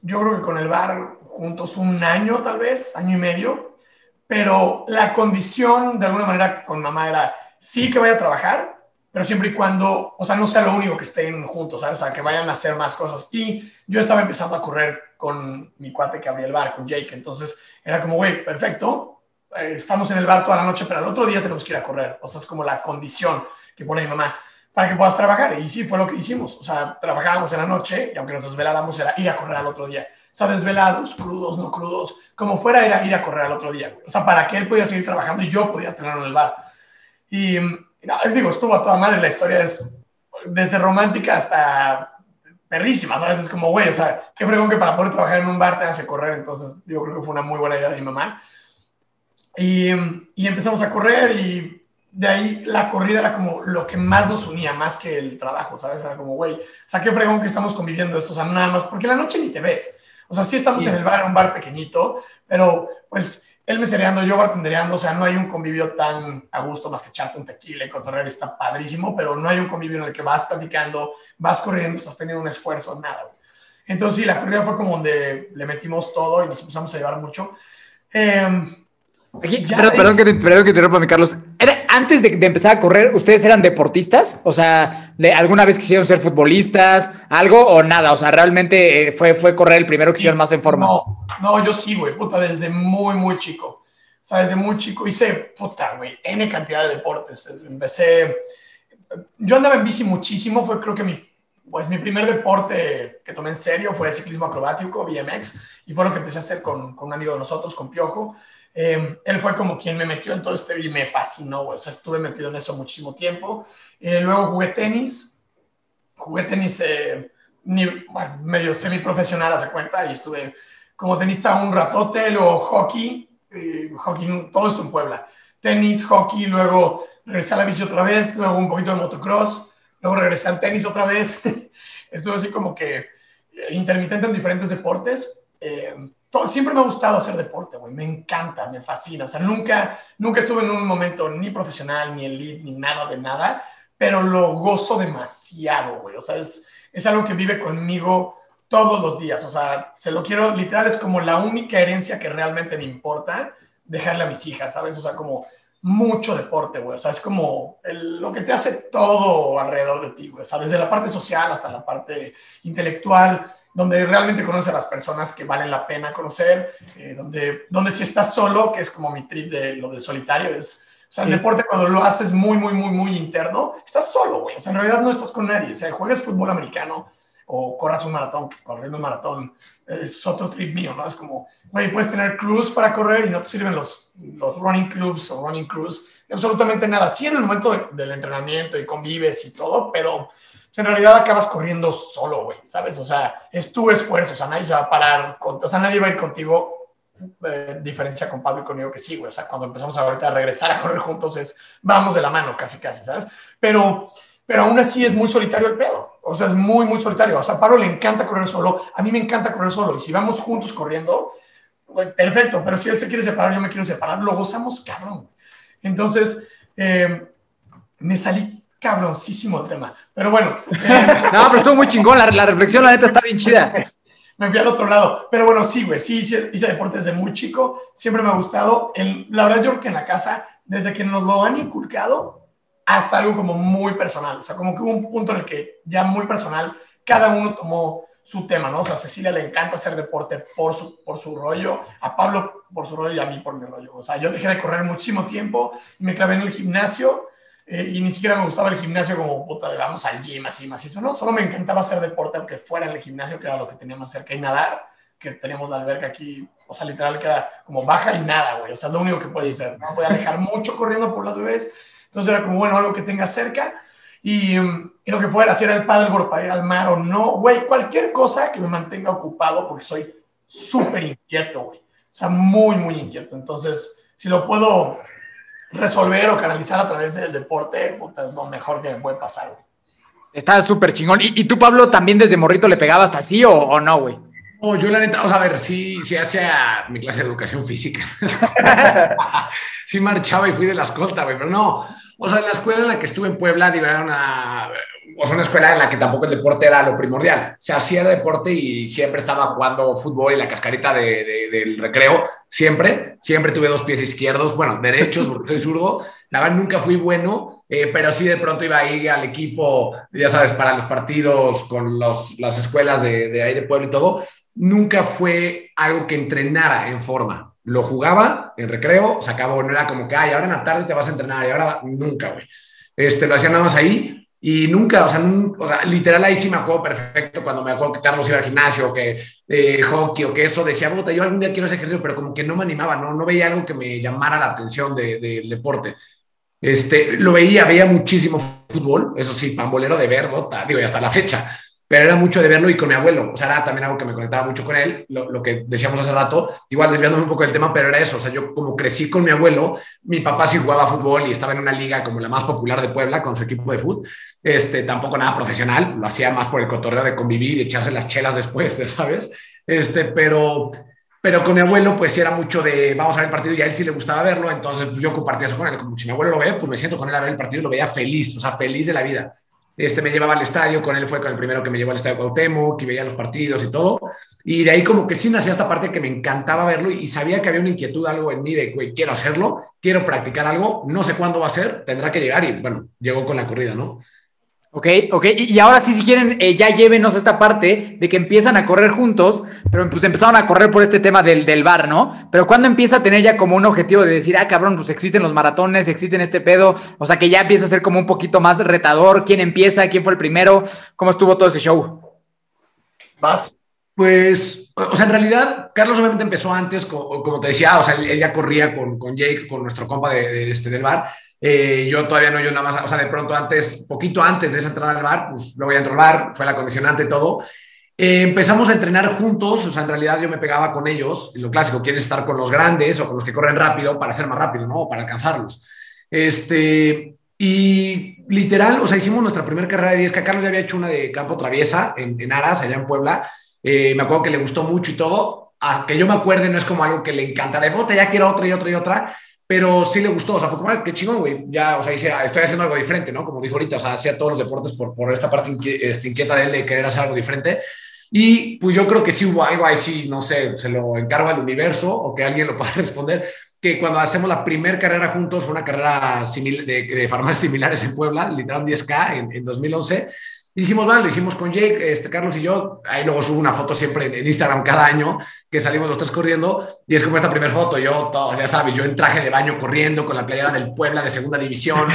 yo creo que con el bar juntos un año, tal vez, año y medio. Pero la condición, de alguna manera, con mamá era, sí que vaya a trabajar, pero siempre y cuando, o sea, no sea lo único que estén juntos, ¿sabes? O sea, que vayan a hacer más cosas. Y yo estaba empezando a correr con mi cuate que abría el bar, con Jake, entonces era como, güey, perfecto, eh, estamos en el bar toda la noche, pero al otro día tenemos que ir a correr. O sea, es como la condición que pone mi mamá para que puedas trabajar. Y sí, fue lo que hicimos. O sea, trabajábamos en la noche y aunque nos desveláramos era ir a correr al otro día. O sea, desvelados, crudos, no crudos, como fuera era ir a correr al otro día. O sea, para que él podía seguir trabajando y yo podía tenerlo en el bar. Y no, es digo, estuvo a toda madre, la historia es desde romántica hasta perrísima, ¿sabes? Es como, güey, o sea, qué fregón que para poder trabajar en un bar te hace correr, entonces, digo, creo que fue una muy buena idea de mi mamá. Y, y empezamos a correr y de ahí la corrida era como lo que más nos unía, más que el trabajo, ¿sabes? Era como, güey, o sea, qué fregón que estamos conviviendo esto, o sea, nada más, porque la noche ni te ves. O sea, sí estamos en el bar, un bar pequeñito, pero pues él mesereando, yo bartendereando, o sea, no hay un convivio tan a gusto más que echarte un tequila y cotorrear, está padrísimo, pero no hay un convivio en el que vas platicando, vas corriendo, estás teniendo un esfuerzo, nada. Entonces, sí, la corrida fue como donde le metimos todo y nos empezamos a llevar mucho. Eh, perdón, que te, perdón que interrumpa, mi Carlos. ¿Era, antes de, empezar a correr, ¿ustedes eran deportistas? O sea, ¿alguna vez quisieron ser futbolistas? ¿Algo o nada? O sea, realmente eh, fue, fue correr el primero que hicieron más en forma. No, no, yo sí, güey, puta, desde muy, muy chico. O sea, desde muy chico hice, puta, güey, N cantidad de deportes. Empecé, yo andaba en bici muchísimo, fue creo que mi, pues mi primer deporte que tomé en serio fue el ciclismo acrobático, BMX, y fue lo que empecé a hacer con, con un amigo de nosotros, con Piojo. Eh, él fue como quien me metió en todo este y me fascinó, O sea, estuve metido en eso muchísimo tiempo. Eh, luego jugué tenis. Jugué tenis eh, ni, bueno, medio semiprofesional, hace cuenta, y estuve como tenista un ratote, luego hockey, hockey, todo esto en Puebla. Tenis, hockey, luego regresé a la bici otra vez, luego un poquito de motocross, luego regresé al tenis otra vez. <laughs> estuve así como que intermitente en diferentes deportes siempre me ha gustado hacer deporte, güey. Me encanta, me fascina. O sea, nunca, nunca estuve en un momento ni profesional, ni elite, ni nada de nada, pero lo gozo demasiado, güey. O sea, es, es algo que vive conmigo todos los días. O sea, se lo quiero, literal, es como la única herencia que realmente me importa dejarle a mis hijas, ¿sabes? O sea, como mucho deporte, güey. O sea, es como lo que te hace todo alrededor de ti, güey. O sea, desde la parte social hasta la parte intelectual donde realmente conoces a las personas que valen la pena conocer, eh, donde, donde si estás solo, que es como mi trip de lo de solitario, es, o sea, el deporte cuando lo haces muy, muy, muy, muy interno, estás solo, güey, o sea, en realidad no estás con nadie, o sea, juegas fútbol americano o corras un maratón, que corriendo un maratón es otro trip mío, ¿no? Es como, güey, puedes tener crews para correr y no te sirven los, los running clubs o running crews, absolutamente nada, sí en el momento del entrenamiento y convives y todo, pero en realidad acabas corriendo solo, güey, ¿sabes? O sea, es tu esfuerzo, o sea, nadie se va a parar, o sea, nadie va a ir contigo, eh, diferencia con Pablo y conmigo que sí, güey, o sea, cuando empezamos ahorita a regresar a correr juntos es, vamos de la mano, casi, casi, ¿sabes? Pero, pero aún así es muy solitario el pedo, o sea, es muy, muy solitario, o sea, a Pablo le encanta correr solo, a mí me encanta correr solo, y si vamos juntos corriendo, güey, perfecto, pero si él se quiere separar, yo me quiero separar, lo gozamos, cabrón. Entonces, eh, me salí cabroncísimo el tema. Pero bueno. <laughs> no, pero estuvo muy chingón. La, la, reflexión, la neta, está bien chida. <laughs> me fui al otro lado. Pero bueno, sí, güey. Sí, hice, hice, deporte desde muy chico. Siempre me ha gustado. El, la verdad, yo creo que en la casa, desde que nos lo han inculcado, hasta algo como muy personal. O sea, como que hubo un punto en el que ya muy personal, cada uno tomó su tema, ¿no? O sea, a Cecilia le encanta hacer deporte por su, por su rollo, a Pablo por su rollo y a mí por mi rollo. O sea, yo dejé de correr muchísimo tiempo y me clavé en el gimnasio eh, y ni siquiera me gustaba el gimnasio como puta de vamos al gym, así más eso, ¿no? Solo me encantaba hacer deporte, aunque fuera en el gimnasio, que era lo que teníamos cerca, y nadar, que teníamos la alberca aquí, o sea, literal, que era como baja y nada, güey, o sea, lo único que puedes hacer, ¿no? Voy a alejar mucho corriendo por las bebés, entonces era como, bueno, algo que tenga cerca, y, y lo que fuera, si era el paddleboard para ir al mar o no, güey, cualquier cosa que me mantenga ocupado, porque soy súper inquieto, güey, o sea, muy, muy inquieto, entonces, si lo puedo resolver o canalizar a través del deporte, puta, es lo mejor que me puede pasar, güey. Está súper chingón. ¿Y, tú, Pablo, también desde morrito le pegabas hasta así o, no, güey? No, yo la neta, o sea, a ver, sí, sí hacía mi clase de educación física. <laughs> <laughs> sí marchaba y fui de la escolta, güey, pero no, o sea, en la escuela en la que estuve en Puebla, digo, era una, o sea, una escuela en la que tampoco el deporte era lo primordial. Se hacía deporte y siempre estaba jugando fútbol y la cascarita de, del recreo, siempre, siempre tuve dos pies izquierdos, bueno, derechos, porque soy zurdo. La verdad, nunca fui bueno, eh, pero sí de pronto iba a ir al equipo, ya sabes, para los partidos con los, las escuelas de, de ahí de Puebla y todo. Nunca fue algo que entrenara en forma lo jugaba en recreo, se acabó, no era como que, ay, ahora en la tarde te vas a entrenar y ahora nunca, güey. Este, lo hacía nada más ahí y nunca, o sea, literal ahí sí me acuerdo perfecto cuando me acuerdo que Carlos iba al gimnasio, que eh, hockey o que eso, decía, puta, yo algún día quiero ese ejercicio, pero como que no me animaba, no, no veía algo que me llamara la atención del deporte. Este, lo veía, veía muchísimo fútbol, eso sí, pambolero de verbo, digo, y hasta la fecha, pero era mucho de verlo y con mi abuelo, o sea, era también algo que me conectaba mucho con él, lo, que decíamos hace rato, igual desviándome un poco del tema, pero era eso, o sea, yo como crecí con mi abuelo, mi papá sí jugaba fútbol y estaba en una liga como la más popular de Puebla con su equipo de fútbol, este, tampoco nada profesional, lo hacía más por el cotorreo de convivir y echarse las chelas después, <laughs> ¿sabes? Este, pero, pero con mi abuelo, pues sí era mucho de vamos a ver el partido y a él sí le gustaba verlo, entonces pues, yo compartía eso con él. Como si mi abuelo lo ve, pues me siento con él a ver el partido y lo veía feliz, o sea, feliz de la vida. Este, me llevaba al estadio, con él fue con el primero que me llevó al estadio Cuauhtémoc, que veía los partidos y todo. Y de ahí como que sí nacía esta parte que me encantaba verlo y sabía que había una inquietud, algo en mí de, güey, quiero hacerlo, quiero practicar algo, no sé cuándo va a ser, tendrá que llegar y bueno, llegó con la corrida, ¿no? Ok, ok, y ahora sí, si quieren, eh, ya llévenos esta parte de que empiezan a correr juntos, pero pues empezaron a correr por este tema del, del bar, ¿no? Pero cuando empieza a tener ya como un objetivo de decir, ah, cabrón, pues existen los maratones, existen este pedo, o sea que ya empieza a ser como un poquito más retador, quién empieza, quién fue el primero, cómo estuvo todo ese show. Vas. Pues, o sea, en realidad, Carlos obviamente empezó antes, como, te decía, o sea, él, ya corría con, con, Jake, con nuestro compa de, este, del bar, eh, yo todavía no, yo nada más, o sea, de pronto antes, poquito antes de esa entrada al bar, pues luego ya entró al bar, fue la condicionante y todo. Eh, empezamos a entrenar juntos, o sea, en realidad yo me pegaba con ellos, lo clásico, quieres estar con los grandes o con los que corren rápido para ser más rápido, ¿no? Para alcanzarlos. Este, y literal, o sea, hicimos nuestra primera carrera de 10 que Carlos ya había hecho una de campo traviesa en, en Aras, allá en Puebla. Eh, me acuerdo que le gustó mucho y todo. A que yo me acuerde, no es como algo que le encanta de bota, ya quiero otra y otra y otra pero sí le gustó, o sea, fue como, qué chingón, güey, ya, o sea, dice, estoy haciendo algo diferente, ¿no? Como dijo ahorita, o sea, hacía todos los deportes por, por esta parte este, inquieta de él de querer hacer algo diferente. Y pues yo creo que sí hubo algo ahí, sí, no sé, se lo encargo al universo o que alguien lo pueda <laughs> responder, que cuando hacemos la primera carrera juntos, una carrera de, de farmacias similares en Puebla, literal 10K en, en 2011, y dijimos, vale, lo hicimos con Jake, este, Carlos y yo. Ahí luego subo una foto siempre en, Instagram cada año que salimos los tres corriendo. Y es como esta primera foto. Yo, todo, ya sabes, yo en traje de baño corriendo con la playera del Puebla de segunda división.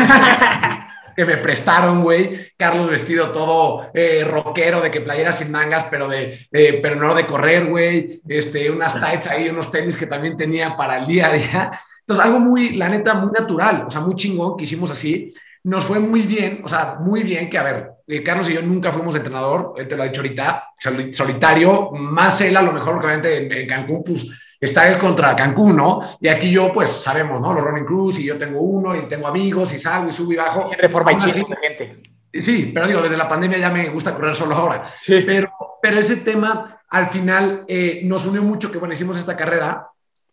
<laughs> que me prestaron, güey. Carlos vestido todo eh, rockero, de que playera sin mangas, pero, de, pero no de correr, güey. Este, unas tights ahí, unos tenis que también tenía para el día a día. Entonces, algo muy, la neta, muy natural, o sea, muy chingón que hicimos así nos fue muy bien, o sea, muy bien que, a ver, eh, Carlos y yo nunca fuimos entrenador, él te lo ha dicho ahorita, solitario, más él a lo mejor, obviamente, en, Cancún, pues está él contra Cancún, ¿no? Y aquí yo, pues sabemos, ¿no? Los running crews y yo tengo uno y tengo amigos y salgo y subo y bajo. Y reforma y gente. Sí, pero digo, desde la pandemia ya me gusta correr solo ahora. Sí. Pero, pero ese tema al final eh, nos unió mucho que, bueno, hicimos esta carrera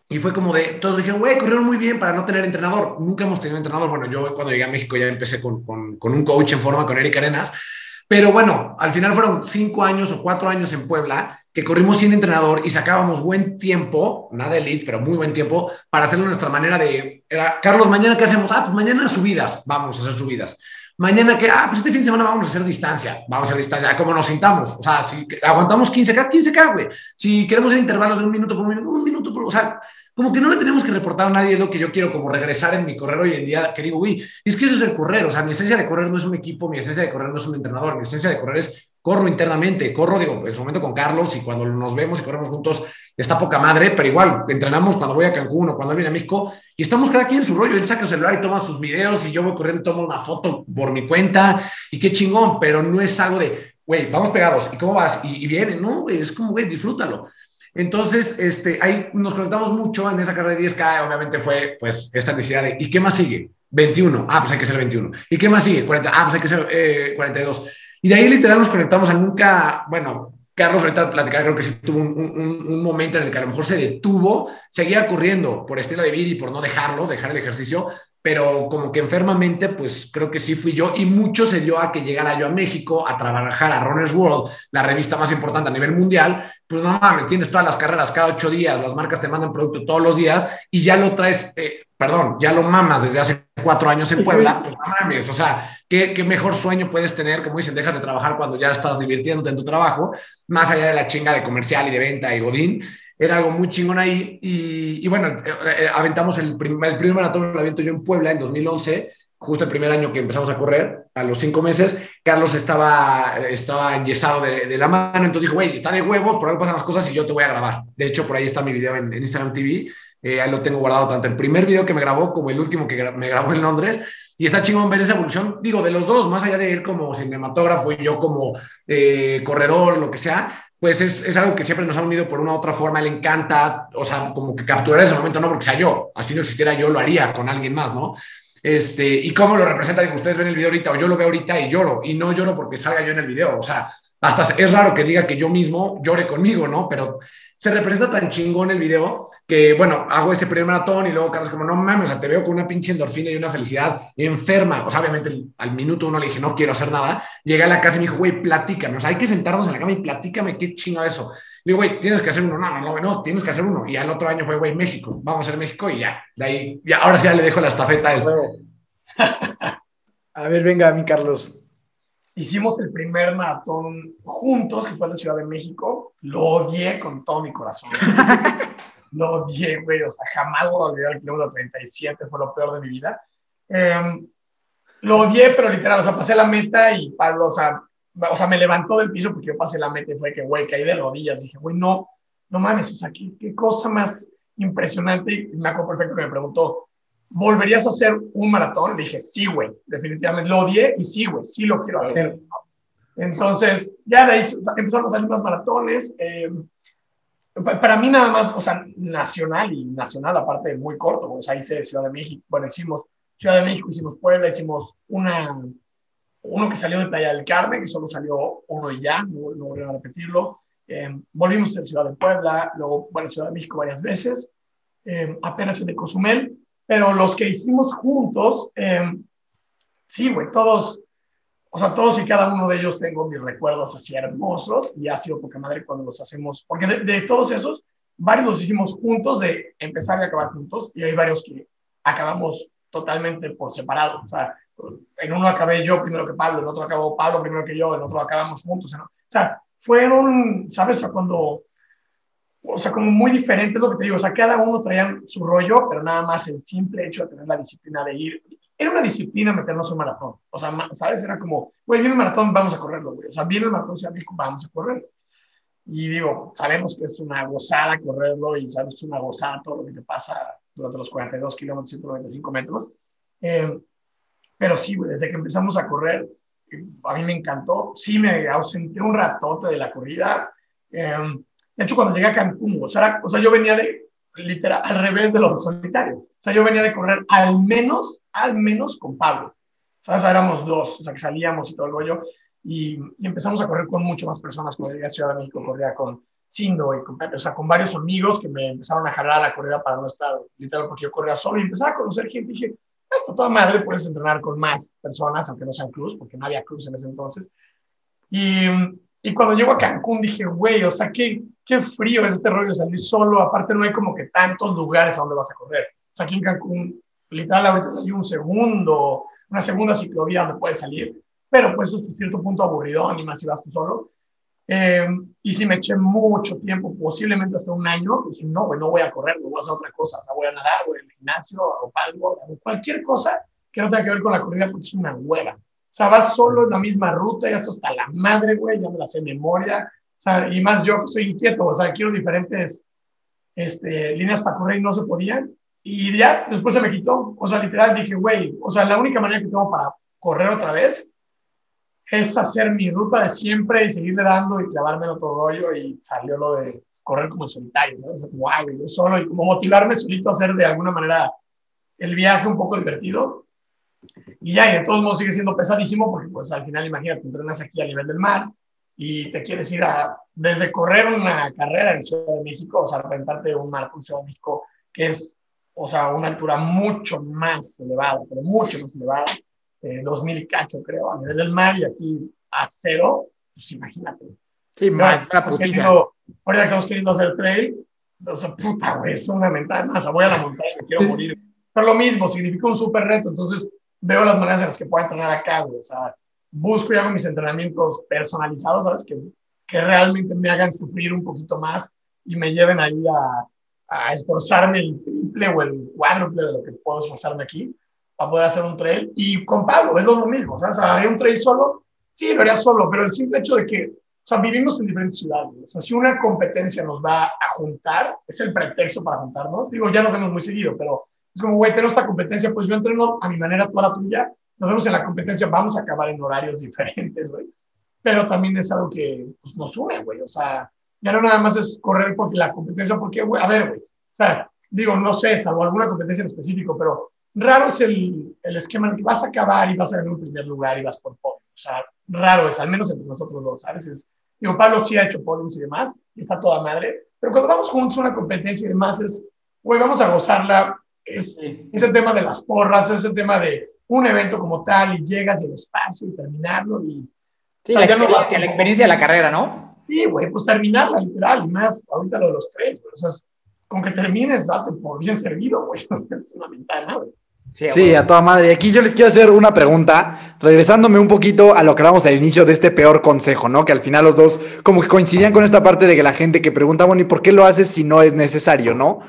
y fue como de, todos dijeron, güey, corrieron muy bien para no tener entrenador. Nunca hemos tenido entrenador. Bueno, yo cuando llegué a México ya empecé con, con, con un coach en forma, con Eric Arenas. Pero bueno, al final fueron cinco años o cuatro años en Puebla que corrimos sin entrenador y sacábamos buen tiempo, nada elite, pero muy buen tiempo, para hacerlo nuestra manera de, era, Carlos, mañana qué hacemos? Ah, pues mañana subidas, vamos a hacer subidas. Mañana que, ah, pues este fin de semana vamos a hacer distancia, vamos a hacer distancia, como nos sintamos, o sea, si aguantamos 15K, 15K, güey. Si queremos hacer intervalos de un minuto por un minuto, un minuto por, o sea, como que no le tenemos que reportar a nadie lo que yo quiero como regresar en mi correr hoy en día, que digo, uy, es que eso es el correr, o sea, mi esencia de correr no es un equipo, mi esencia de correr no es un entrenador, mi esencia de correr es corro internamente, corro, digo, en su momento con Carlos y cuando nos vemos y corremos juntos, está poca madre, pero igual, entrenamos cuando voy a Cancún o cuando él viene a México y estamos cada quien en su rollo, él saca el celular y toma sus videos y yo voy corriendo, tomo una foto por mi cuenta y qué chingón, pero no es algo de, güey, vamos pegados, ¿y cómo vas? Y, y viene, no, es como, güey, disfrútalo. Entonces, este, ahí nos conectamos mucho en esa carrera de 10K, obviamente fue pues esta necesidad de, ¿y qué más sigue? 21, ah, pues hay que ser 21. ¿Y qué más sigue? 40, ah, pues hay que ser eh, 42. Y de ahí literal nos conectamos a nunca, bueno, Carlos ahorita platicar, creo que sí tuvo un, un, un, momento en el que a lo mejor se detuvo, seguía corriendo por estilo de vida y por no dejarlo, dejar el ejercicio, pero como que enfermamente, pues creo que sí fui yo. Y mucho se dio a que llegara yo a México a trabajar a Runner's World, la revista más importante a nivel mundial, pues no mames, tienes todas las carreras cada ocho días, las marcas te mandan producto todos los días y ya lo traes, eh, perdón, ya lo mamas desde hace cuatro años en Puebla, pues no mames, o sea, ¿qué, ¿qué, mejor sueño puedes tener, como dicen, dejas de trabajar cuando ya estás divirtiéndote en tu trabajo, más allá de la chinga de comercial y de venta y godín, era algo muy chingón ahí. Y, bueno, eh, eh, aventamos el, primer, el primer maratón, lo aviento yo en Puebla en 2011, justo el primer año que empezamos a correr, a los cinco meses, Carlos estaba, estaba enyesado de, de la mano, entonces dijo, güey, está de huevos, por algo pasan las cosas y yo te voy a grabar. De hecho, por ahí está mi video en, Instagram TV. Eh, ahí lo tengo guardado tanto el primer video que me grabó como el último que me grabó en Londres. Y está chingón ver esa evolución, digo, de los dos, más allá de él como cinematógrafo y yo como eh, corredor, lo que sea, pues es, es, algo que siempre nos ha unido por una u otra forma. Le encanta, o sea, como que capturar ese momento, no porque sea yo, así no existiera yo, lo haría con alguien más, ¿no? Este, y cómo lo representa, que ustedes ven el video ahorita, o yo lo veo ahorita y lloro, y no lloro porque salga yo en el video, o sea, hasta es raro que diga que yo mismo llore conmigo, ¿no? Pero se representa tan chingón el video que, bueno, hago ese primer maratón y luego Carlos como, no mames, o sea, te veo con una pinche endorfina y una felicidad enferma. O sea, obviamente al minuto uno le dije, no quiero hacer nada. Llegué a la casa y me dijo, güey, platícame. O sea, hay que sentarnos en la cama y platícame qué chingo eso. digo, güey, tienes que hacer uno. No, no, no, no, tienes que hacer uno. Y al otro año fue, güey, México. Vamos a hacer México y ya. De ahí, ya, ahora sí ya le dejo la estafeta a él. <laughs> a ver, venga, mi Carlos hicimos el primer maratón juntos, que fue en la Ciudad de México. Lo odié con todo mi corazón. <laughs> lo odié, güey. O sea, jamás lo voy a olvidar. El kilómetro 37 fue lo peor de mi vida. Em, lo odié, pero literal, o sea, pasé la meta y Pablo, o sea, o sea, me levantó del piso porque yo pasé la meta y fue que, güey, caí de rodillas. Dije, güey, no, no mames, o sea, qué, qué cosa más impresionante. Y me acuerdo perfecto que me preguntó, ¿volverías a hacer un maratón? Le dije, sí, güey, definitivamente lo odié y sí, güey, sí lo quiero hacer. Entonces, ya de ahí empezaron a salir más maratones. Eh, para mí nada más, o sea, nacional y nacional, aparte de muy corto, o sea, hice Ciudad de México, bueno, hicimos Ciudad de México, hicimos Puebla, hicimos una, uno que salió de Playa del Carmen, que solo salió uno y ya, no, no voy a repetirlo. Eh, volvimos a Ciudad de Puebla, luego, bueno, Ciudad de México varias veces, eh, apenas en de Cozumel, pero los que hicimos juntos, eh, sí, güey, todos, o sea, todos y cada uno de ellos tengo mis recuerdos así hermosos y ha sido poca madre cuando los hacemos, porque de, todos esos, varios los hicimos juntos, de empezar y acabar juntos, y hay varios que acabamos totalmente por separado, o sea, en uno acabé yo primero que Pablo, en otro acabó Pablo primero que yo, en otro acabamos juntos, ¿no? o sea, fueron, ¿sabes? O cuando o sea, como muy diferentes lo que te digo, o sea, cada uno traía su rollo, pero nada más el simple hecho de tener la disciplina de ir. Era una disciplina meternos un maratón. O sea, ¿sabes? Era como, güey, viene el maratón, vamos a correrlo, güey. O sea, viene el maratón vamos a correrlo. Y digo, sabemos que es una gozada correrlo y sabes que es una gozada todo lo que te pasa durante los 42 kilómetros, 195 metros. Eh, pero sí, güey, desde que empezamos a correr, a mí me encantó. Sí, me ausenté un ratote de la corrida. Eh, de hecho, cuando llegué a Cancún, o sea, o sea, yo venía de, literal, al revés de los solitarios. O sea, yo venía de correr al menos, al menos con Pablo. O sea, éramos dos, o sea, que salíamos y todo el rollo. Y, y empezamos a correr con mucho más personas. Cuando llegué a Ciudad de México, corría con Sindo y con Pepe, o sea, con varios amigos que me empezaron a jalar a la corrida para no estar, literal, porque yo corría solo y empezaba a conocer gente. Y dije, esto toda madre, puedes entrenar con más personas, aunque no sean cruz, porque no había cruz en ese entonces. Y, y cuando llego a Cancún dije, güey, o sea, qué, qué frío es este rollo de salir solo. Aparte, no hay como que tantos lugares a donde vas a correr. O sea, aquí en Cancún, literal, ahorita hay un segundo, una segunda ciclovía donde puedes salir, pero pues es cierto punto aburrido, ni más si vas tú solo. Eh, y si me eché mucho tiempo, posiblemente hasta un año, dije, no, güey, no voy a correr, voy a hacer otra cosa. O sea, voy a nadar, voy al gimnasio, hago palco, hago cualquier cosa que no tenga que ver con la corrida porque es una hueva. Sea, vas solo en la misma ruta, y esto está la madre, güey, ya me la sé memoria. O sea, y más yo soy inquieto, o sea, quiero diferentes este, líneas para correr y no se podían. Y ya después se me quitó. O sea, literal dije, güey, o sea, la única manera que tengo para correr otra vez es hacer mi ruta de siempre y seguirle dando y clavarme en otro rollo y salió lo de correr como solitario, ¿sabes? Como, ay, yo solo y como motivarme solito a hacer de alguna manera el viaje un poco divertido. Y ya, y de todos modos sigue siendo pesadísimo porque pues al final imagínate, entrenas aquí a nivel del mar, y te quieres ir a, desde correr una carrera en Ciudad de México, o sea, reventarte un maratón Ciudad de México, que es, o sea, una altura mucho más elevada, pero mucho más elevada, eh, 2000 y cacho, creo, a nivel del mar, y aquí a cero, pues imagínate. Sí, mal, una putiza. ahorita que estamos queriendo hacer trail, o sea, puta, güey, es una mentada más, voy a la montaña, me quiero morir. Pero lo mismo, significa un súper reto, entonces veo las maneras en las que puedo entrenar acá, güey, o sea, busco y hago mis entrenamientos personalizados, ¿sabes? Que, que realmente me hagan sufrir un poquito más y me lleven ahí a, a esforzarme el triple o el cuádruple de lo que puedo esforzarme aquí para poder hacer un trail. Y con Pablo es lo mismo, ¿sabes? O sea, haría un trail solo, sí, lo haría solo, pero el simple hecho de que, o sea, vivimos en diferentes ciudades. O sea, si una competencia nos va a juntar, es el pretexto para juntarnos. Digo, ya nos vemos muy seguido, pero es como, güey, tenemos esta competencia, pues yo entreno a mi manera, toda la tuya. Nos vemos en la competencia, vamos a acabar en horarios <laughs> diferentes, güey. Pero también es algo que pues, nos une, güey. O sea, ya no nada más es correr porque la competencia, porque, güey, a ver, güey. O sea, digo, no sé, salvo alguna competencia en específico, pero raro es el, el esquema en el que vas a acabar y vas a ganar un primer lugar y vas por podio. O sea, raro es, al menos entre nosotros dos. A veces, digo, Pablo sí ha hecho podiums y demás, y está toda madre, pero cuando vamos juntos a una competencia y demás es, güey, vamos a gozarla. Es, es el tema de las porras, es el tema de un evento como tal y llegas del espacio y terminarlo y... Sí, o sea, la, experiencia, la experiencia de la carrera, ¿no? Sí, güey, pues terminarla, literal, y más ahorita lo de los tres, güey. O sea, con que termines, date por bien servido, güey. <laughs> es una ventana, güey. Sí, sí a toda madre. Aquí yo les quiero hacer una pregunta, regresándome un poquito a lo que hablamos al inicio de este peor consejo, ¿no? Que al final los dos como que coincidían con esta parte de que la gente que pregunta, bueno, ¿y por qué lo haces si no es necesario, no?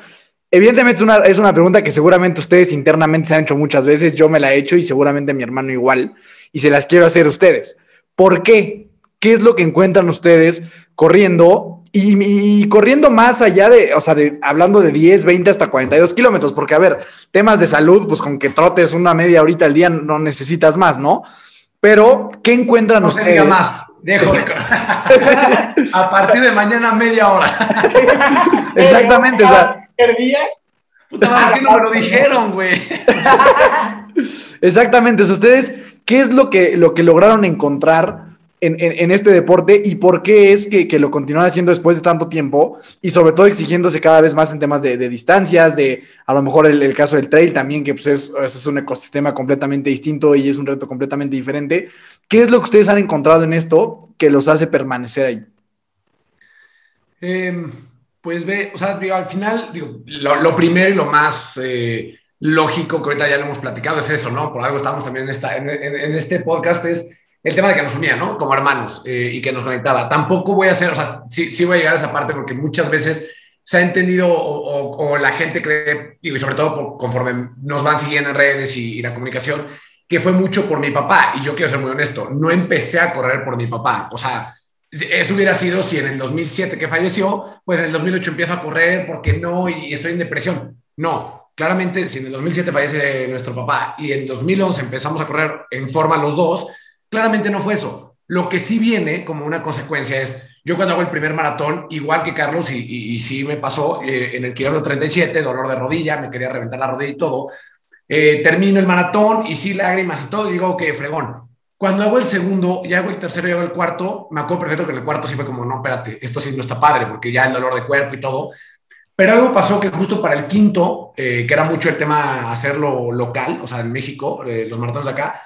Evidentemente es una, es una pregunta que seguramente ustedes internamente se han hecho muchas veces, yo me la he hecho y seguramente mi hermano igual, y se las quiero hacer a ustedes. ¿Por qué? ¿Qué es lo que encuentran ustedes corriendo y, y, corriendo más allá de, o sea, de, hablando de 10, 20 hasta 42 kilómetros? Porque, a ver, temas de salud, pues con que trotes una media ahorita al día no necesitas más, ¿no? Pero, ¿qué encuentran no ustedes? más. Dejo de... <laughs> A partir de mañana, media hora. Exactamente, o sea. El día. Puta madre, ¿por qué no me lo dijeron, güey? <laughs> Exactamente. ustedes, ¿qué es lo que, lo que lograron encontrar en, en, en este deporte y por qué es que, que, lo continúan haciendo después de tanto tiempo y sobre todo exigiéndose cada vez más en temas de, de distancias, de a lo mejor el, el, caso del trail también, que pues es, es un ecosistema completamente distinto y es un reto completamente diferente. ¿Qué es lo que ustedes han encontrado en esto que los hace permanecer ahí? Eh, pues ve, o sea, digo, al final, digo, lo, lo, primero y lo más eh, lógico que ahorita ya lo hemos platicado es eso, ¿no? Por algo estamos también en, esta, en, este podcast, es el tema de que nos unía, ¿no? Como hermanos eh, y que nos conectaba. Tampoco voy a hacer, o sea, sí, sí, voy a llegar a esa parte porque muchas veces se ha entendido o, o, la gente cree, y sobre todo conforme nos van siguiendo en redes y, y, la comunicación, que fue mucho por mi papá. Y yo quiero ser muy honesto, no empecé a correr por mi papá. O sea, eso hubiera sido si en el 2007 que falleció, pues en el 2008 empiezo a correr porque no y estoy en depresión. No, claramente si en el 2007 fallece nuestro papá y en 2011 empezamos a correr en forma los dos, Claramente no fue eso. Lo que sí viene como una consecuencia es, yo cuando hago el primer maratón, igual que Carlos, y, y, sí me pasó eh, en el kilómetro 37, dolor de rodilla, me quería reventar la rodilla y todo, eh, termino el maratón y sí lágrimas y todo, y digo, que fregón. Cuando hago el segundo, ya hago el tercero y hago el cuarto, me acuerdo perfecto que en el cuarto sí fue como, no, espérate, esto sí no está padre, porque ya el dolor de cuerpo y todo. Pero algo pasó que justo para el quinto, eh, que era mucho el tema hacerlo local, o sea, en México, eh, los maratones de acá,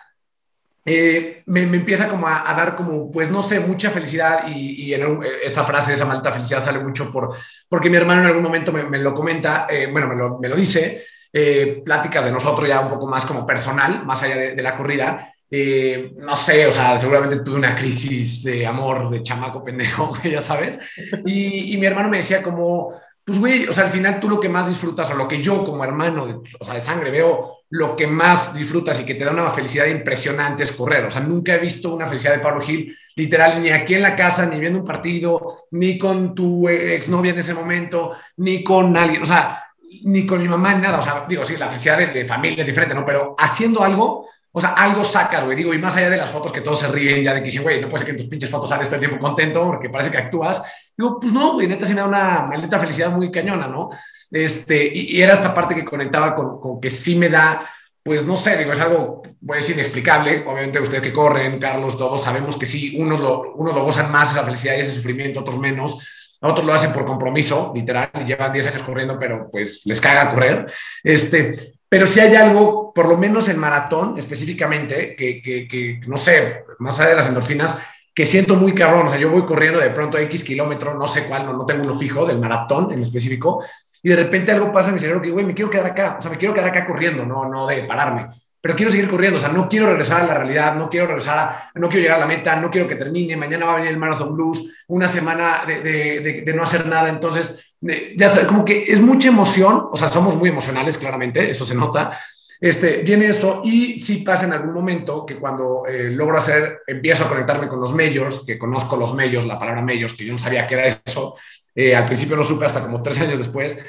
eh, me, me, empieza como a, a, dar como, pues no sé, mucha felicidad y, y en un, esta frase, esa malta felicidad sale mucho por, porque mi hermano en algún momento me, me lo comenta, eh, bueno, me lo, me lo dice, eh, pláticas de nosotros ya un poco más como personal, más allá de, de la corrida. Eh, no sé, o sea, seguramente tuve una crisis de amor de chamaco pendejo, <laughs> ya sabes. Y, y mi hermano me decía como, pues güey, o sea, al final tú lo que más disfrutas o lo que yo como hermano, de, o sea, de sangre veo, lo que más disfrutas y que te da una felicidad impresionante es correr. O sea, nunca he visto una felicidad de Pablo Gil, literal, ni aquí en la casa, ni viendo un partido, ni con tu exnovia en ese momento, ni con alguien, o sea, ni con mi mamá, nada. O sea, digo, sí, la felicidad de, de familia es diferente, ¿no? Pero haciendo algo, o sea, algo sacas, güey. Digo, y más allá de las fotos que todos se ríen ya de que dicen, güey, no puede ser que en tus pinches fotos sales todo el tiempo contento porque parece que actúas. Digo, pues no, güey, neta sí me da una maldita felicidad muy cañona, ¿no? Este, y, y era esta parte que conectaba con, con, que sí me da, pues no sé, digo, es algo, decir, inexplicable. Obviamente ustedes que corren, Carlos, todos sabemos que sí, unos lo, unos lo gozan más esa felicidad y ese sufrimiento, otros menos. Otros lo hacen por compromiso, literal, y llevan 10 años corriendo, pero pues les caga correr. Este, pero si hay algo, por lo menos en maratón específicamente, que, que, que, no sé, más allá de las endorfinas, que siento muy cabrón. O sea, yo voy corriendo de pronto X kilómetro, no sé cuál, no, no tengo uno fijo del maratón en específico, y de repente algo pasa en mi cerebro que, güey, me quiero quedar acá, o sea, me quiero quedar acá corriendo, no, no de pararme, pero quiero seguir corriendo, o sea, no quiero regresar a la realidad, no quiero regresar no quiero llegar a la meta, no quiero que termine, mañana va a venir el Marathon Blues, una semana de, de no hacer nada, entonces, ya sabes, como que es mucha emoción, o sea, somos muy emocionales, claramente, eso se nota, Este, viene eso y sí pasa en algún momento que cuando eh, logro hacer, empiezo a conectarme con los medios, que conozco los medios, la palabra medios, que yo no sabía qué era eso, eh, al principio no supe hasta como tres años después,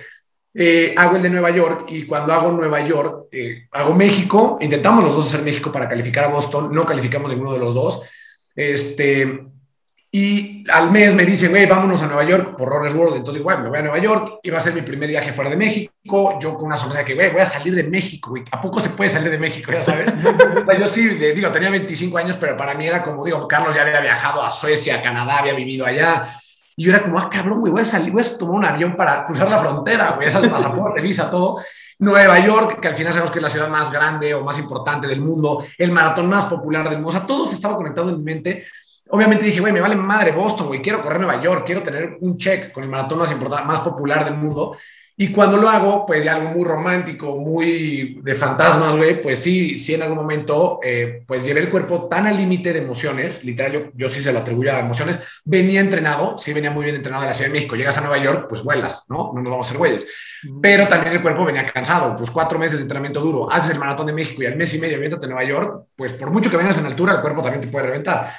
eh, hago el de Nueva York y cuando hago Nueva York, hago México, intentamos los dos hacer México para calificar a Boston, no calificamos ninguno de los dos, este, y al mes me dicen, güey, vámonos a Nueva York por Runners World. Entonces, güey, me voy a Nueva York. Iba a ser mi primer viaje fuera de México. Yo con una de que, güey, voy a salir de México, güey. ¿A poco se puede salir de México? Ya sabes. <laughs> yo sí, digo, tenía 25 años, pero para mí era como, digo, Carlos ya había viajado a Suecia, a Canadá, había vivido allá. Y yo era como, ah, cabrón, güey, voy a salir, voy a tomar un avión para cruzar la frontera, güey, es el pasaporte, visa, todo. Nueva York, que al final sabemos que es la ciudad más grande o más importante del mundo, el maratón más popular del mundo. O sea, todo se estaba conectado en mi mente obviamente dije, güey, me vale madre Boston, güey, quiero correr Nueva York, quiero tener un check con el maratón más importante, más popular del mundo. Y cuando lo hago, pues ya algo muy romántico, muy de fantasmas, güey, pues sí, sí en algún momento, eh, pues llevé el cuerpo tan al límite de emociones, literal, yo, yo, sí se lo atribuyo a emociones, venía entrenado, sí venía muy bien entrenado de la Ciudad de México, llegas a Nueva York, pues vuelas, ¿no? No nos vamos a hacer güeyes. Pero también el cuerpo venía cansado, pues cuatro meses de entrenamiento duro, haces el maratón de México y al mes y medio viéndote a Nueva York, pues por mucho que vengas en altura, el cuerpo también te puede reventar.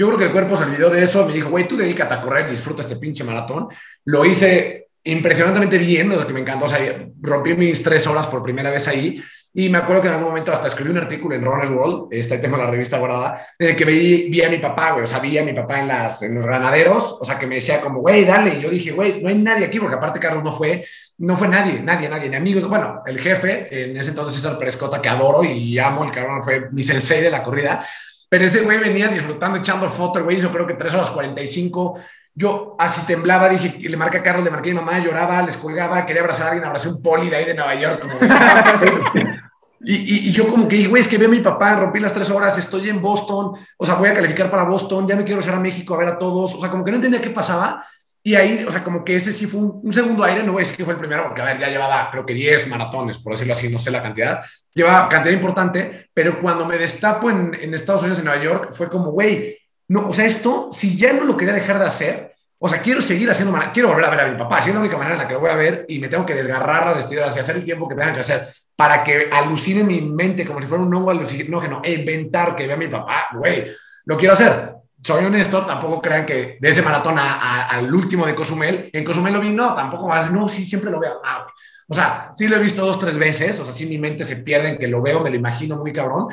Yo creo que el cuerpo se olvidó de eso, me dijo, güey, tú dedícate a correr, disfruta este pinche maratón. Lo hice impresionantemente bien, o sea, que me encantó, o sea, rompí mis tres horas por primera vez ahí. Y me acuerdo que en algún momento hasta escribí un artículo en Runner's World, este tengo la revista guardada, en el que vi, vi a mi papá, güey, o sea, vi a mi papá en, las, en los granaderos, o sea, que me decía como, güey, dale. Y yo dije, güey, no hay nadie aquí, porque aparte Carlos no fue, no fue nadie, nadie, nadie, ni amigos. Bueno, el jefe, en ese entonces César Prescota, que adoro y amo, el cabrón fue mi sensei de la corrida, pero ese güey venía disfrutando, echando fotos, güey, hizo creo que 3 horas 45. Yo así temblaba, dije, le marqué a Carlos, le marqué a mi mamá, lloraba, les colgaba, quería abrazar a alguien, abracé un poli de ahí de Nueva York. <laughs> y, y, yo como que, güey, es que ve a mi papá, rompí las tres horas, estoy en Boston, o sea, voy a calificar para Boston, ya me quiero ir a México a ver a todos, o sea, como que no entendía qué pasaba. Y ahí, o sea, como que ese sí fue un, segundo aire, no voy a decir que fue el primero, porque a ver, ya llevaba creo que 10 maratones, por decirlo así, no sé la cantidad, llevaba cantidad importante, pero cuando me destapo en, Estados Unidos, en Nueva York, fue como, güey, no, o sea, esto, si ya no lo quería dejar de hacer, o sea, quiero seguir haciendo, quiero volver a ver a mi papá, si es la única manera en la que lo voy a ver y me tengo que desgarrar las vestiduras y hacer el tiempo que tengan que hacer para que alucine mi mente como si fuera un hongo alucinógeno e inventar que vea a mi papá, güey, lo quiero hacer soy honesto, tampoco crean que de ese maratón al último de Cozumel, en Cozumel lo vi, no, tampoco vas, no, sí, siempre lo veo. Ah, o sea, sí lo he visto dos, tres veces, o sea, sí mi mente se pierde en que lo veo, me lo imagino muy cabrón.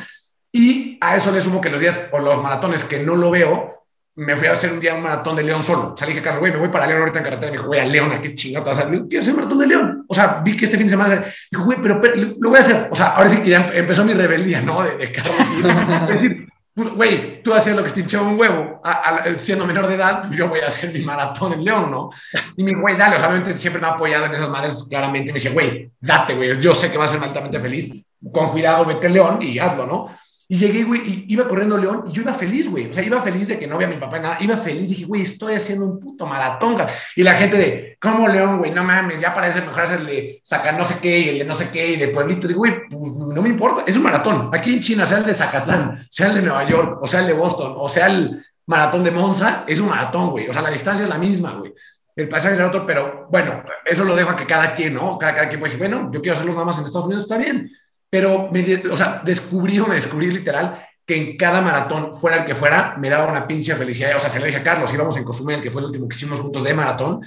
Y a eso le sumo que los días o los maratones que no lo veo, me fui a hacer un día un maratón de León solo. O sea, dije, Carlos, güey, me voy para León ahorita en carretera. Me dijo, güey, a León, ¿a qué chingada? O sea, quiero hacer un maratón de León. O sea, vi que este fin de semana. Dijo, güey, pero, lo voy a hacer. O sea, ahora sí que ya empezó mi rebeldía, ¿no? De, de Carlos. es decir, pues, güey, tú haces lo que te hinchó un huevo siendo menor de edad, pues yo voy a hacer mi maratón en León, ¿no? Y mi güey, dale, o sea, obviamente siempre me ha apoyado en esas madres, claramente, me dice, güey, date, güey, yo sé que vas a ser altamente feliz, con cuidado, vete a León y hazlo, ¿no? Y llegué, güey, y iba corriendo León y yo iba feliz, güey. O sea, iba feliz de que no vea a mi papá nada. Iba feliz. Dije, güey, estoy haciendo un puto maratón. Y la gente de, ¿cómo León, güey? No mames, ya parece mejor hacerle sacar no sé qué y el de no sé qué y de pueblitos. Digo, güey, pues no me importa. Es un maratón. Aquí en China, sea el de Zacatlán, sea el de Nueva York, o sea el de Boston, o sea el maratón de Monza, es un maratón, güey. O sea, la distancia es la misma, güey. El paisaje es el otro, pero bueno, eso lo dejo a que cada quien, ¿no? Cada, quien puede decir, bueno, yo quiero hacerlo nada más en Estados Unidos, está bien pero, me, o sea, descubrí o <laughs> me descubrí literal que en cada maratón, fuera el que fuera, me daba una pinche felicidad. O sea, se lo dije a Carlos, íbamos en Cozumel, que fue el último que hicimos juntos de maratón,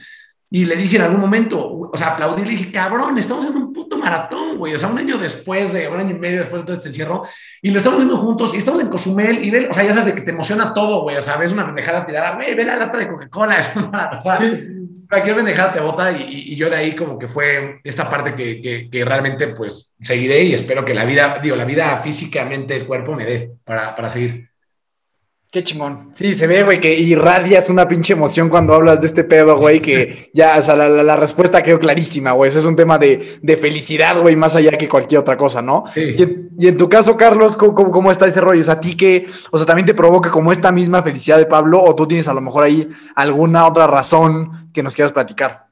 y le dije en algún momento, o sea, aplaudí, le dije, cabrón, estamos en un puto maratón, güey. O sea, un año después de, un año y medio después de todo este encierro, y lo estamos haciendo juntos, y estamos en Cozumel, y ve, o sea, ya sabes de que te emociona todo, güey. O sea, ves una pendejada tirada, güey, ve la lata de Coca-Cola, es un maratón cualquier pendejada te bota y, yo de ahí como que fue esta parte que, que, realmente pues seguiré y espero que la vida, digo, la vida físicamente el cuerpo me dé para, para seguir. Qué chingón. Sí, se ve, güey, que irradias una pinche emoción cuando hablas de este pedo, güey, que <laughs> ya, o sea, la, la, respuesta quedó clarísima, güey. Eso es un tema de, de felicidad, güey, más allá que cualquier otra cosa, ¿no? Sí. Y, en, tu caso, Carlos, ¿cómo, ¿cómo, está ese rollo? O sea, a ti que, o sea, también te provoca como esta misma felicidad de Pablo, o tú tienes a lo mejor ahí alguna otra razón que nos quieras platicar.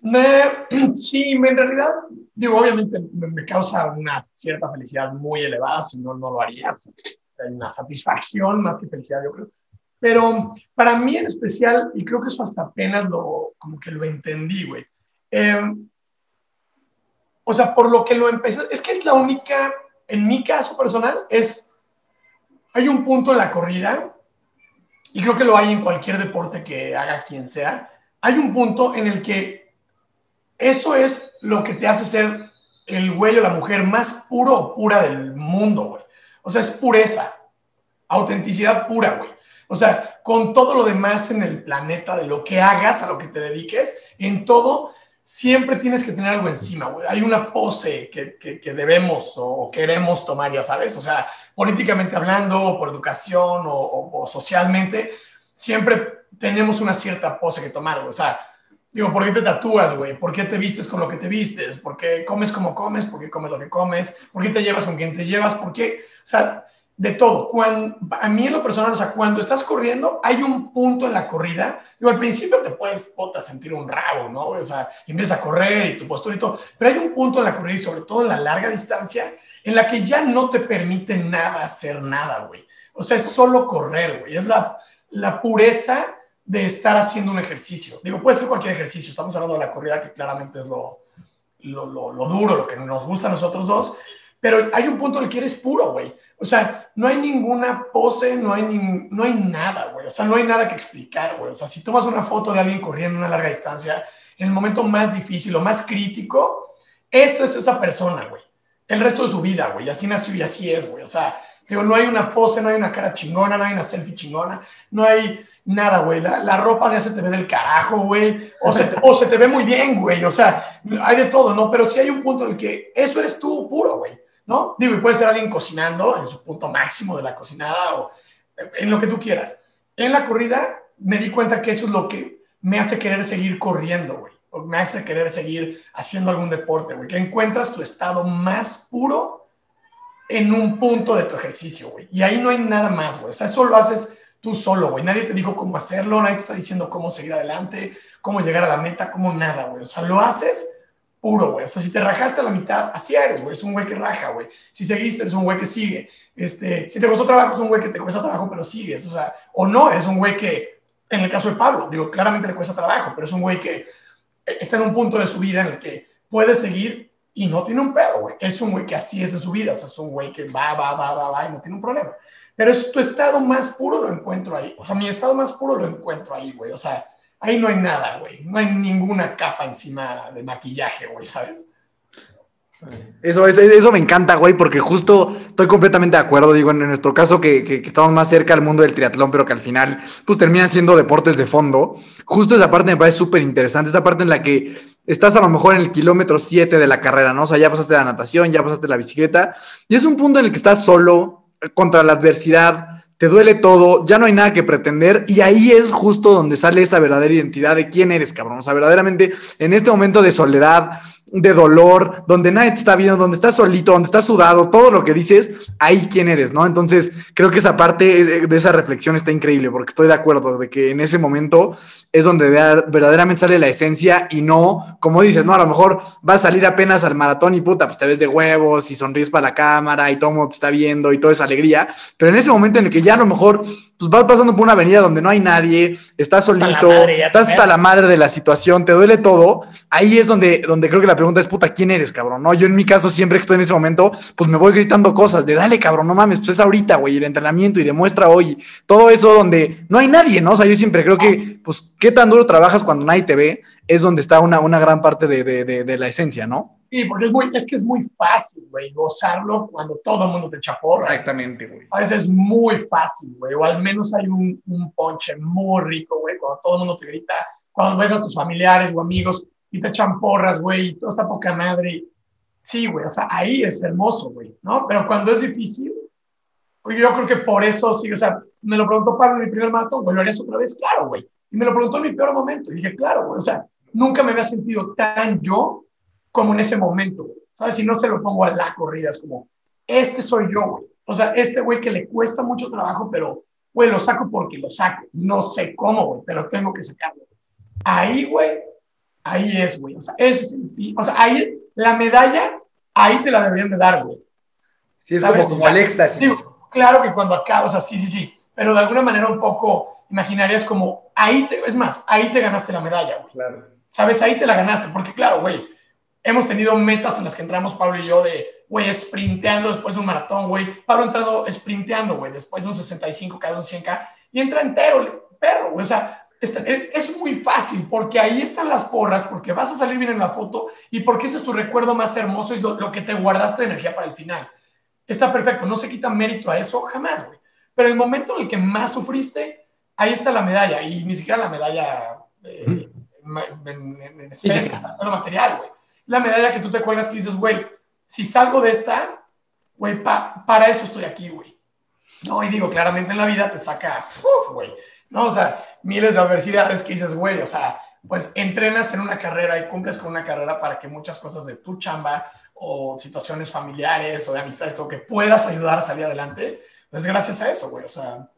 Me, <clears throat> sí, en realidad, digo, obviamente me, causa una cierta felicidad muy elevada, si no, no lo haría. O sea, una satisfacción más que felicidad, yo creo. Pero para mí en especial, y creo que eso hasta apenas lo, como que lo entendí, güey. Eh, o sea, por lo que lo empecé, es que es la única, en mi caso personal, es, hay un punto en la corrida, y creo que lo hay en cualquier deporte que haga quien sea, hay un punto en el que eso es lo que te hace ser el güey o la mujer más puro o pura del mundo, güey. O sea, es pureza, autenticidad pura, güey. O sea, con todo lo demás en el planeta, de lo que hagas, a lo que te dediques, en todo, siempre tienes que tener algo encima, güey. Hay una pose que, que, debemos o queremos tomar, ya sabes. O sea, políticamente hablando, o por educación o, socialmente, siempre tenemos una cierta pose que tomar, güey. O sea, Digo, ¿por qué te tatúas, güey? ¿Por qué te vistes con lo que te vistes? ¿Por qué comes como comes? ¿Por qué comes lo que comes? ¿Por qué te llevas con quien te llevas? ¿Por qué? O sea, de todo. Cuando, a mí en lo personal, o sea, cuando estás corriendo, hay un punto en la corrida. Digo, al principio te puedes, puta, sentir un rabo, ¿no? O sea, empiezas a correr y tu postura y todo. Pero hay un punto en la corrida y sobre todo en la larga distancia en la que ya no te permite nada hacer nada, güey. O sea, es solo correr, güey. Es la, la pureza de estar haciendo un ejercicio. Digo, puede ser cualquier ejercicio, estamos hablando de la corrida que claramente es lo, lo, lo, duro, lo que nos gusta a nosotros dos, pero hay un punto en el que eres puro, güey. O sea, no hay ninguna pose, no hay, ni, no hay nada, güey. O sea, no hay nada que explicar, güey. O sea, si tomas una foto de alguien corriendo una larga distancia, en el momento más difícil o más crítico, eso es esa persona, güey. El resto de su vida, güey. Así nació y así es, güey. O sea, no hay una pose, no hay una cara chingona, no hay una selfie chingona, no hay nada, güey. La, ropa ya se te ve del carajo, güey. O se, te, o se te ve muy bien, güey. O sea, hay de todo, ¿no? Pero sí hay un punto en el que eso eres tú puro, güey. ¿No? Digo, y puede ser alguien cocinando en su punto máximo de la cocinada o en lo que tú quieras. En la corrida me di cuenta que eso es lo que me hace querer seguir corriendo, güey. O me hace querer seguir haciendo algún deporte, güey. Que encuentras tu estado más puro en un punto de tu ejercicio, güey. Y ahí no hay nada más, güey. O sea, eso lo haces tú solo, güey. Nadie te dijo cómo hacerlo, nadie te está diciendo cómo seguir adelante, cómo llegar a la meta, cómo nada, güey. O sea, lo haces puro, güey. O sea, si te rajaste a la mitad, así eres, güey. Es un güey que raja, güey. Si seguiste, eres un güey que sigue. Este, si te costó trabajo, es un güey que te cuesta trabajo, pero sigues. O sea, o no, eres un güey que, en el caso de Pablo, digo, claramente le cuesta trabajo, pero es un güey que está en un punto de su vida en el que puede seguir y no tiene un pedo, güey. Es un güey que así es en su vida. O sea, es un güey que va, va, va, va, va y no tiene un problema. Pero es tu estado más puro lo encuentro ahí. O sea, mi estado más puro lo encuentro ahí, güey. O sea, ahí no hay nada, güey. No hay ninguna capa encima de maquillaje, güey, ¿sabes? Eso, eso me encanta, güey, porque justo estoy completamente de acuerdo, digo, en nuestro caso que, que, estamos más cerca del mundo del triatlón, pero que al final, pues terminan siendo deportes de fondo. Justo esa parte me parece súper interesante, esa parte en la que estás a lo mejor en el kilómetro 7 de la carrera, ¿no? O sea, ya pasaste la natación, ya pasaste la bicicleta, y es un punto en el que estás solo, contra la adversidad, te duele todo, ya no hay nada que pretender y ahí es justo donde sale esa verdadera identidad de quién eres, cabrón. O sea, verdaderamente en este momento de soledad, de dolor, donde nadie te está viendo, donde estás solito, donde estás sudado, todo lo que dices, ahí quién eres, ¿no? Entonces, creo que esa parte de esa reflexión está increíble, porque estoy de acuerdo de que en ese momento es donde verdaderamente sale la esencia y no, como dices, no, a lo mejor vas a salir apenas al maratón y puta, pues te ves de huevos y sonríes para la cámara y todo el mundo te está viendo y toda esa alegría, pero en ese momento en el que ya a lo mejor pues vas pasando por una avenida donde no hay nadie, estás solito, estás hasta la madre de la situación, te duele todo, ahí es donde, donde creo que la pregunta es, puta, ¿quién eres, cabrón? No, yo en mi caso, siempre que estoy en ese momento, pues me voy gritando cosas de, dale, cabrón, no mames, pues es ahorita, güey, el entrenamiento y demuestra hoy, todo eso donde no hay nadie, ¿no? O sea, yo siempre creo que, pues, qué tan duro trabajas cuando nadie te ve, es donde está una, una gran parte de, de, de, la esencia, ¿no? Sí, porque es, muy, es que es muy fácil, güey, gozarlo cuando todo el mundo te chaporra. Exactamente, güey. A veces es muy fácil, güey, o al menos hay un, un ponche muy rico, güey, cuando todo el mundo te grita, cuando ves a tus familiares o amigos y te echan porras, güey, y todo está poca madre. Sí, güey, o sea, ahí es hermoso, güey, ¿no? Pero cuando es difícil, yo creo que por eso, sí, o sea, me lo preguntó Pablo en mi primer maratón, güey, ¿lo harías otra vez? Claro, güey. Y me lo preguntó en mi peor momento. Y dije, claro, güey, o sea, nunca me había sentido tan yo como en ese momento, ¿Sabes? Si no se lo pongo a la corrida, es como, este soy yo, güey. O sea, este güey que le cuesta mucho trabajo, pero, güey, lo saco porque lo saco. No sé cómo, güey, pero tengo que sacarlo. Ahí, güey, ahí es, güey. O sea, ese es el, O sea, ahí, la medalla, ahí te la deberían de dar, güey. Sí, es como, como el éxtasis. claro que cuando acabas, o sea, sí, sí, sí. Pero de alguna manera un poco imaginarías como, ahí te, es más, ahí te ganaste la medalla, güey. Claro. ¿Sabes? Ahí te la ganaste, porque claro, güey, hemos tenido metas en las que entramos Pablo y yo de, güey, sprinteando después de un maratón, güey. Pablo ha entrado sprinteando, güey, después de un 65K, de un 100K, y entra entero, perro, güey. O sea, es, muy fácil porque ahí están las porras, porque vas a salir bien en la foto y porque ese es tu recuerdo más hermoso y lo, que te guardaste de energía para el final. Está perfecto, no se quita mérito a eso jamás, güey. Pero el momento en el que más sufriste, ahí está la medalla y ni siquiera la medalla eh, en, en, especie, material, güey. La medalla que tú te cuelgas que dices, güey, si salgo de esta, güey, para eso estoy aquí, güey. No, y digo, claramente en la vida te saca, güey. No, o sea, miles de adversidades que dices, güey, o sea, pues entrenas en una carrera y cumples con una carrera para que muchas cosas de tu chamba o situaciones familiares o de amistades, todo que puedas ayudar a salir adelante, pues gracias a eso, güey, o sea,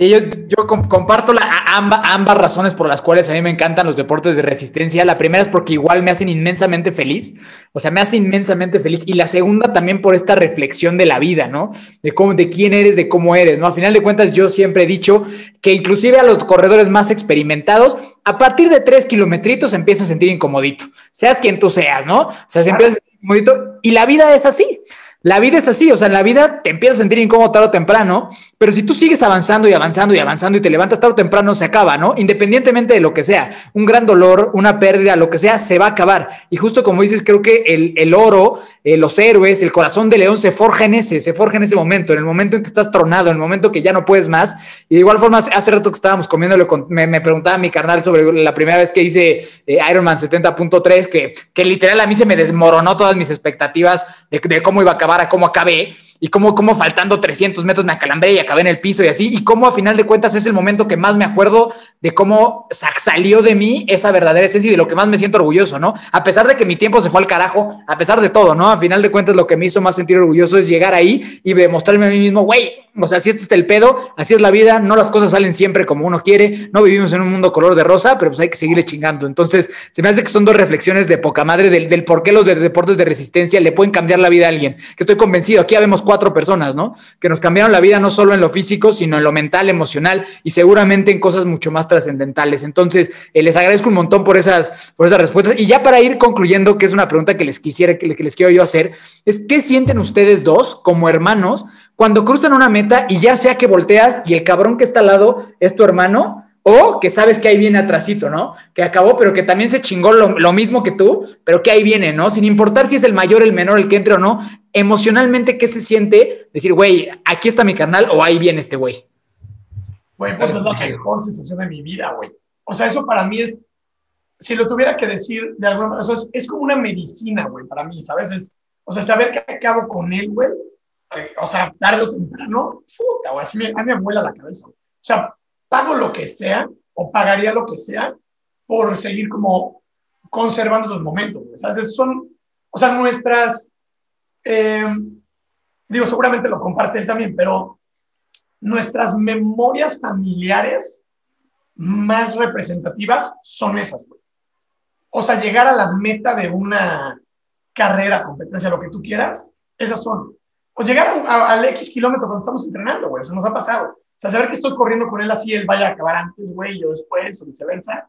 y yo, yo comparto la, ambas razones por las cuales a mí me encantan los deportes de resistencia. La primera es porque igual me hacen inmensamente feliz, o sea, me hace inmensamente feliz. Y la segunda también por esta reflexión de la vida, ¿no? De cómo, de quién eres, de cómo eres, ¿no? A final de cuentas, yo siempre he dicho que inclusive a los corredores más experimentados, a partir de tres kilometritos se empieza a sentir incomodito, seas quien tú seas, ¿no? O sea, se empieza a sentir incomodito y la vida es así. La vida es así, o sea, en la vida te empiezas a sentir incómodo tarde o temprano, pero si tú sigues avanzando y avanzando y avanzando y te levantas tarde o temprano, se acaba, ¿no? Independientemente de lo que sea, un gran dolor, una pérdida, lo que sea, se va a acabar. Y justo como dices, creo que el, el oro, eh, los héroes, el corazón de león se forja en ese, se forja en ese momento, en el momento en que estás tronado, en el momento que ya no puedes más. Y de igual forma, hace rato que estábamos comiéndolo, me, me preguntaba mi carnal sobre la primera vez que hice eh, Ironman 70.3, que, que literal a mí se me desmoronó todas mis expectativas de, de cómo iba a acabar a cómo acabé y cómo, cómo faltando 300 metros me acalambré y acabé en el piso y así, y cómo a final de cuentas es el momento que más me acuerdo de cómo salió de mí esa verdadera esencia y de lo que más me siento orgulloso, ¿no? A pesar de que mi tiempo se fue al carajo, a pesar de todo, ¿no? A final de cuentas lo que me hizo más sentir orgulloso es llegar ahí y demostrarme a mí mismo, güey, o sea, si este es el pedo, así es la vida, no las cosas salen siempre como uno quiere, no vivimos en un mundo color de rosa, pero pues hay que seguirle chingando. Entonces, se me hace que son dos reflexiones de poca madre del, del por qué los deportes de resistencia le pueden cambiar la vida a alguien, que estoy convencido, aquí habemos cuatro personas, ¿no? Que nos cambiaron la vida no solo en lo físico, sino en lo mental, emocional y seguramente en cosas mucho más trascendentales. Entonces, eh, les agradezco un montón por esas, por esas respuestas. Y ya para ir concluyendo, que es una pregunta que les quisiera, que les quiero yo hacer, es ¿qué sienten ustedes dos como hermanos cuando cruzan una meta y ya sea que volteas y el cabrón que está al lado es tu hermano, o que sabes que ahí viene atrasito, ¿no? Que acabó, pero que también se chingó lo, mismo que tú, pero que ahí viene, ¿no? Sin importar si es el mayor, el menor, el que entre o no, emocionalmente, ¿qué se siente? Decir, güey, aquí está mi canal o ahí viene este güey. Güey, pues es la mejor sensación de mi vida, güey. O sea, eso para mí es, si lo tuviera que decir de alguna manera, es, es, como una medicina, güey, para mí, ¿sabes? Es, o sea, saber que acabo con él, güey, o sea, tarde o temprano, puta, güey, a mí me vuela la cabeza. O sea, pago lo que sea o pagaría lo que sea por seguir como conservando esos momentos. O sea, son, o sea, nuestras, eh, digo, seguramente lo comparte él también, pero nuestras memorias familiares más representativas son esas, güey. O sea, llegar a la meta de una carrera, competencia, lo que tú quieras, esas son o llegar al X kilómetro cuando estamos entrenando, güey, eso nos ha pasado. O sea, saber que estoy corriendo con él así, él vaya a acabar antes, güey, yo después, o viceversa,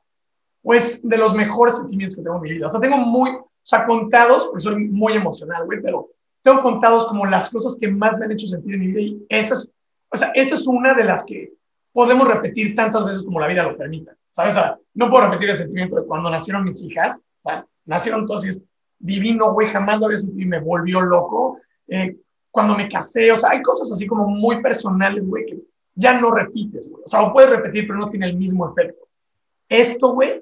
pues de los mejores sentimientos que tengo en mi vida. O sea, tengo muy, o sea, contados, porque soy muy emocional, güey, pero tengo contados como las cosas que más me han hecho sentir en mi vida y esas, o sea, esta es una de las que podemos repetir tantas veces como la vida lo permita, ¿sabes? O sea, no puedo repetir el sentimiento de cuando nacieron mis hijas, o sea, nacieron entonces divino, güey, jamás lo había sentido y me volvió loco. Eh, cuando me casé, o sea, hay cosas así como muy personales, güey, que ya no repites, güey. O sea, lo puedes repetir, pero no tiene el mismo efecto. Esto, güey,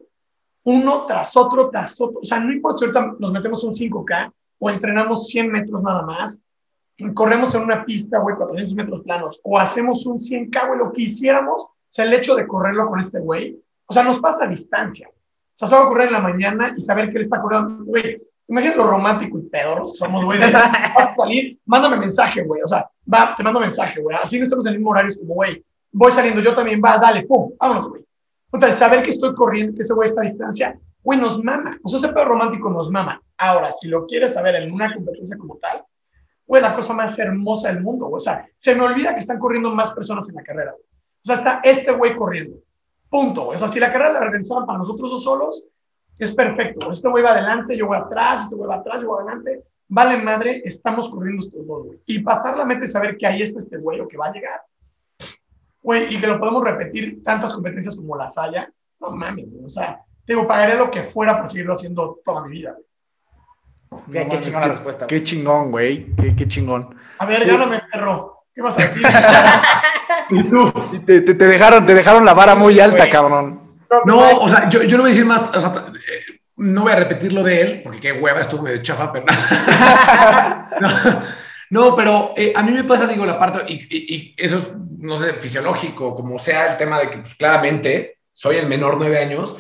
uno tras otro, tras otro. O sea, no importa si ahorita nos metemos un 5K o entrenamos 100 metros nada más, corremos en una pista, güey, 400 metros planos, o hacemos un 100K, güey, lo que hiciéramos, o sea, el hecho de correrlo con este güey, o sea, nos pasa a distancia. O sea, solo correr en la mañana y saber que él está corriendo, güey, Imagínate lo romántico y pedorros que somos, güey. <laughs> Vas a salir, mándame mensaje, güey. O sea, va, te mando mensaje, güey. Así no estamos en el mismo horario, es como, güey, voy saliendo, yo también, va, dale, pum, vámonos, güey. Puta, saber que estoy corriendo, que ese güey está a distancia, güey, nos mama. O sea, ese pedo romántico nos mama. Ahora, si lo quieres saber en una competencia como tal, güey, la cosa más hermosa del mundo. O sea, se me olvida que están corriendo más personas en la carrera. O sea, está este güey corriendo. Punto. O sea, si la carrera la organizaban para nosotros dos solos, Es perfecto. Este güey va adelante, yo voy atrás, este güey va atrás, yo voy adelante. Vale, madre, estamos corriendo estos dos, güey. Y pasar la mente y saber que ahí está este güey o que va a llegar. Güey, y que lo podemos repetir tantas competencias como las haya. No mames, güey. O sea, te digo, pagaré lo que fuera por seguirlo haciendo toda mi vida, güey. Qué, No qué mames, chingona qué- respuesta. Qué chingón, güey. Qué, qué chingón. A ver, gáname, perro. ¿Qué vas a <laughs> decir? Y tú, Y Te, te- te dejaron, te dejaron la vara muy alta, güey. cabrón. No, o sea, yo, yo no voy a decir más, o sea, eh, no voy a repetir lo de él, porque qué hueva, estuvo medio chafa, pero no, <laughs> no, pero eh, a mí me pasa, digo, la parte, y, y- y eso es, no sé, fisiológico, como sea el tema de que, pues, claramente, soy el menor nueve años,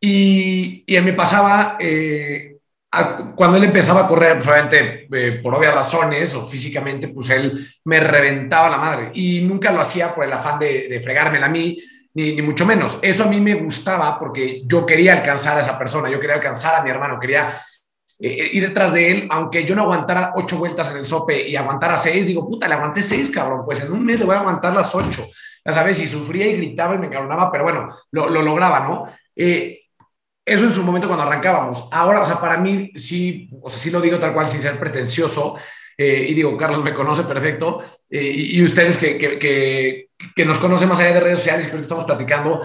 y, y a mí me pasaba, eh, a- cuando él empezaba a correr, pues obviamente, eh, por obvias razones, o físicamente, pues él me reventaba la madre, y nunca lo hacía por el afán de, de fregármela a mí, ni, ni mucho menos. Eso a mí me gustaba porque yo quería alcanzar a esa persona, yo quería alcanzar a mi hermano, quería eh, ir detrás de él, aunque yo no aguantara ocho vueltas en el sope y aguantara seis, digo, puta, le aguanté seis, cabrón, pues en un mes le voy a aguantar las ocho. Ya sabes, y sufría y gritaba y me encabronaba, pero bueno, lo, lo lograba, ¿no? Eh, eso en su momento cuando arrancábamos. Ahora, o sea, para mí sí, o sea, sí lo digo tal cual sin ser pretencioso, eh, y digo, Carlos me conoce perfecto, eh, y, ustedes que, que, que nos conocen más allá de redes sociales, que estamos platicando,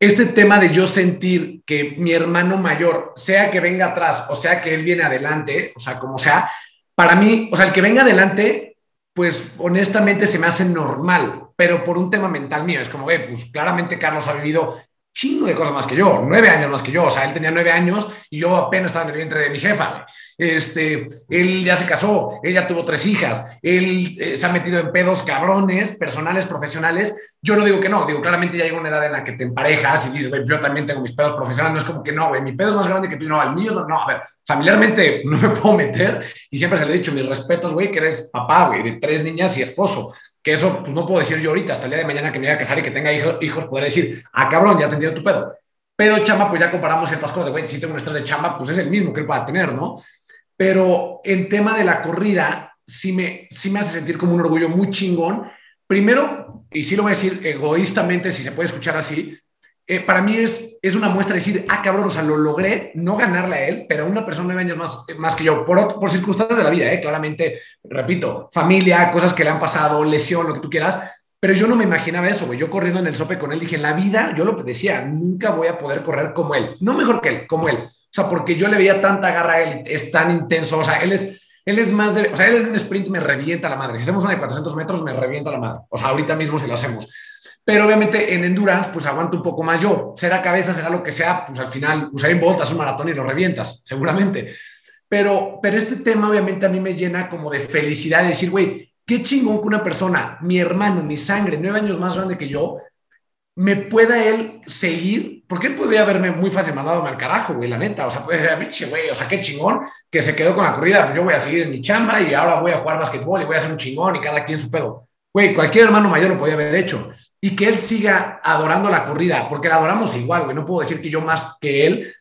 este tema de yo sentir que mi hermano mayor, sea que venga atrás o sea que él viene adelante, o sea, como sea, para mí, o sea, el que venga adelante, pues honestamente se me hace normal, pero por un tema mental mío, es como, ve, pues claramente Carlos ha vivido chingo de cosas más que yo, nueve años más que yo, o sea, él tenía nueve años y yo apenas estaba en el vientre de mi jefa, este, él ya se casó, ella tuvo tres hijas, él eh, se ha metido en pedos cabrones, personales, profesionales, yo no digo que no, digo, claramente ya llega una edad en la que te emparejas y dices, yo también tengo mis pedos profesionales, no es como que no, güey, mi pedo es más grande que tú, no, el mío no, no, a ver, familiarmente <laughs> no me puedo meter y siempre se le he dicho, mis respetos, güey, que eres papá, güey, de tres niñas y esposo, eso pues no puedo decir yo ahorita, hasta el día de mañana que me vaya a casar y que tenga hijo, hijos, poder decir, ah, cabrón, ya te entiendo tu pedo. Pedo chamba, pues ya comparamos ciertas cosas, güey, si tengo un estrés de chamba, pues es el mismo que él va a tener, ¿no? Pero en tema de la corrida, sí me, sí me hace sentir como un orgullo muy chingón. Primero, y sí lo voy a decir egoístamente, si se puede escuchar así, eh, para mí es, es una muestra de decir, ah, cabrón, o sea, lo logré, no ganarle a él, pero a una persona nueve años más, más que yo, por, por circunstancias de la vida, eh, claramente, repito, familia, cosas que le han pasado, lesión, lo que tú quieras, pero yo no me imaginaba eso, güey. Yo corriendo en el sope con él dije, en la vida, yo lo decía, nunca voy a poder correr como él. No mejor que él, como él. O sea, porque yo le veía tanta garra a él, es tan intenso. O sea, él es, él es más de. O sea, él en un sprint me revienta la madre. Si hacemos una de 400 metros, me revienta la madre. O sea, ahorita mismo si lo hacemos. Pero obviamente en endurance, pues aguanto un poco más yo. Será cabeza, será lo que sea, pues al final, Usain Bolt hace un maratón y lo revientas, seguramente. Pero, pero este tema obviamente a mí me llena como de felicidad de decir, güey, qué chingón que una persona, mi hermano, mi sangre, nueve años más grande que yo, me pueda él seguir, porque él podría haberme muy fácil mandado al carajo, güey, la neta, o sea, puede ser, pinche, güey, o sea, qué chingón que se quedó con la corrida, yo voy a seguir en mi chamba y ahora voy a jugar básquetbol y voy a ser un chingón y cada quien su pedo. Güey, cualquier hermano mayor lo podía haber hecho. Y que él siga adorando la corrida, porque la adoramos igual, güey, no puedo decir que yo más que él,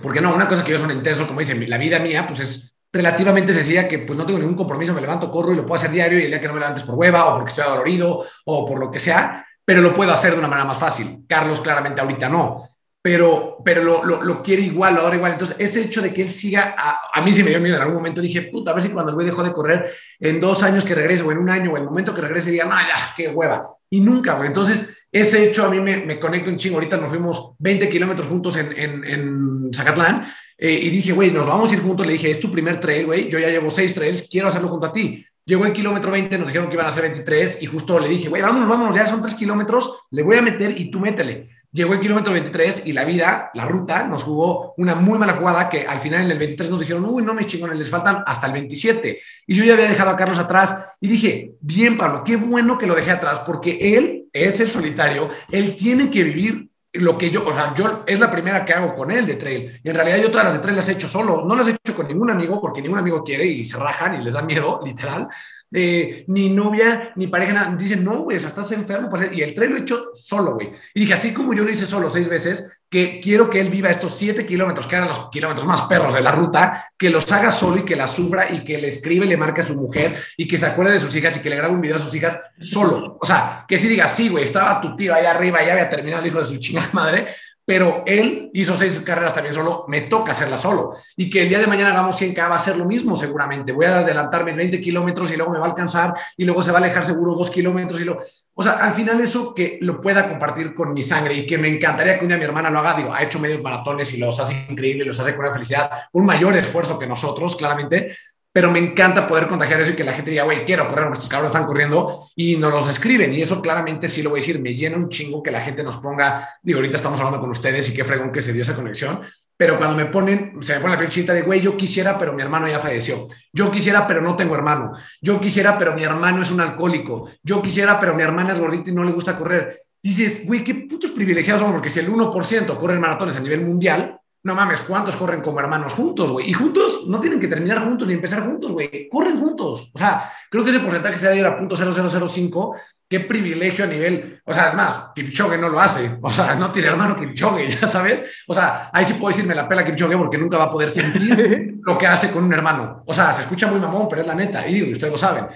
porque no, una cosa es que yo soy intenso, como dicen, la vida mía, pues es relativamente sencilla que pues no tengo ningún compromiso, me levanto, corro y lo puedo hacer diario y el día que no me levantes por hueva o porque estoy adolorido o por lo que sea, pero lo puedo hacer de una manera más fácil. Carlos claramente ahorita no, pero, pero lo, lo, lo quiere igual, lo adora igual. Entonces, ese hecho de que él siga, a, a mí sí me dio miedo en algún momento, dije, puta, a ver si cuando el güey dejó de correr en dos años que regrese o en un año o en el momento que regrese diga, no, ya, qué hueva. Y nunca, güey. Entonces, ese hecho a mí me, me conecta un chingo. Ahorita nos fuimos 20 kilómetros juntos en, en, en Zacatlán eh, y dije, güey, nos vamos a ir juntos. Le dije, es tu primer trail, güey. Yo ya llevo seis trails, quiero hacerlo junto a ti. Llegó el kilómetro 20, nos dijeron que iban a ser 23 y justo le dije, güey, vámonos, vámonos, ya son tres kilómetros, le voy a meter y tú métele. Llegó el kilómetro 23 y la vida, la ruta, nos jugó una muy mala jugada que al final en el 23 nos dijeron, uy, no me chingones, les faltan hasta el 27. Y yo ya había dejado a Carlos atrás y dije, bien, Pablo, qué bueno que lo dejé atrás porque él es el solitario, él tiene que vivir lo que yo, o sea, yo es la primera que hago con él de trail. Y en realidad yo todas las de trail las he hecho solo, no las he hecho con ningún amigo porque ningún amigo quiere y se rajan y les da miedo, literal. Ni novia, ni pareja, nada. Dicen, no, güey, o sea, estás enfermo. Pues, y el trail lo he hecho solo, güey. Y dije, así como yo lo hice solo seis veces, que quiero que él viva estos siete kilómetros, que eran los kilómetros más perros de la ruta, que los haga solo y que la sufra y que le escribe, le marque a su mujer y que se acuerde de sus hijas y que le grabe un video a sus hijas solo. O sea, que si diga, sí, güey, estaba tu tío allá arriba, ya había terminado el hijo de su chingada madre, pero él hizo seis carreras también solo, me toca hacerla solo. Y que el día de mañana hagamos 100K va a ser lo mismo seguramente. Voy a adelantarme 20 kilómetros y luego me va a alcanzar y luego se va a alejar seguro dos kilómetros y lo... O sea, al final eso que lo pueda compartir con mi sangre y que me encantaría que un día mi hermana lo haga, digo, ha hecho medios maratones y los hace increíbles, los hace con una felicidad, un mayor esfuerzo que nosotros, claramente, pero me encanta poder contagiar eso y que la gente diga, güey, quiero correr, nuestros cabros están corriendo y nos los escriben. Y eso claramente sí lo voy a decir, me llena un chingo que la gente nos ponga, digo, ahorita estamos hablando con ustedes y qué fregón que se dio esa conexión, pero cuando me ponen, se me pone la piel de, güey, yo quisiera, pero mi hermano ya falleció. Yo quisiera, pero no tengo hermano. Yo quisiera, pero mi hermano es un alcohólico. Yo quisiera, pero mi hermana es gordita y no le gusta correr. Dices, güey, qué putos privilegiados somos, porque si el 1% corre maratones a nivel mundial, no mames, ¿cuántos corren como hermanos juntos, güey? Y juntos no tienen que terminar juntos ni empezar juntos, güey. Corren juntos. O sea, creo que ese porcentaje se da a punto .0005. Qué privilegio a nivel. O sea, es más, Kipchoge no lo hace. O sea, no tiene hermano Kipchoge, <laughs> ya sabes. O sea, ahí sí puedo decirme la pela Kipchoge porque nunca va a poder sentir <laughs> lo que hace con un hermano. O sea, se escucha muy mamón, pero es la neta. Y digo, ustedes lo saben.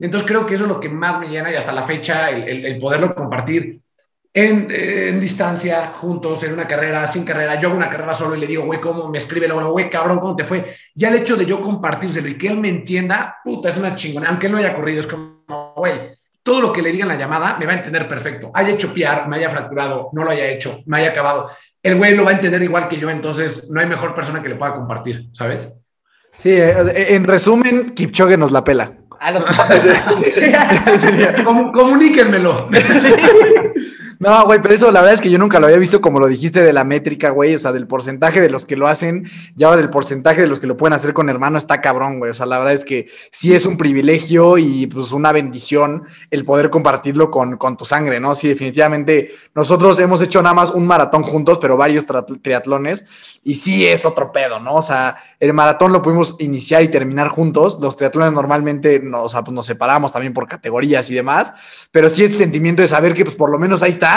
Entonces creo que eso es lo que más me llena y hasta la fecha, el, el poderlo compartir en, distancia, juntos, en una carrera, sin carrera. Yo hago una carrera solo y le digo, güey, ¿cómo me escribe? Luego, güey, cabrón, ¿cómo te fue? Ya el hecho de yo compartírselo y que él me entienda, puta, es una chingona. Aunque él no haya corrido, es como, güey, todo lo que le diga en la llamada me va a entender perfecto. Haya hecho piar, me haya fracturado, no lo haya hecho, me haya acabado. El güey lo va a entender igual que yo, entonces no hay mejor persona que le pueda compartir, ¿sabes? Sí, eh, en resumen, Kipchoge nos la pela. A los <laughs> <laughs> Comuníquenmelo. No, güey, pero eso la verdad es que yo nunca lo había visto como lo dijiste de la métrica, güey, o sea, del porcentaje de los que lo hacen y ahora del porcentaje de los que lo pueden hacer con hermano está cabrón, güey. O sea, la verdad es que sí es un privilegio y pues una bendición el poder compartirlo con, con tu sangre, ¿no? Sí, definitivamente nosotros hemos hecho nada más un maratón juntos, pero varios triatlones y sí es otro pedo, ¿no? O sea, el maratón lo pudimos iniciar y terminar juntos, los triatlones normalmente nos, o sea, pues nos separamos también por categorías y demás, pero sí ese sentimiento de saber que pues por lo menos ahí está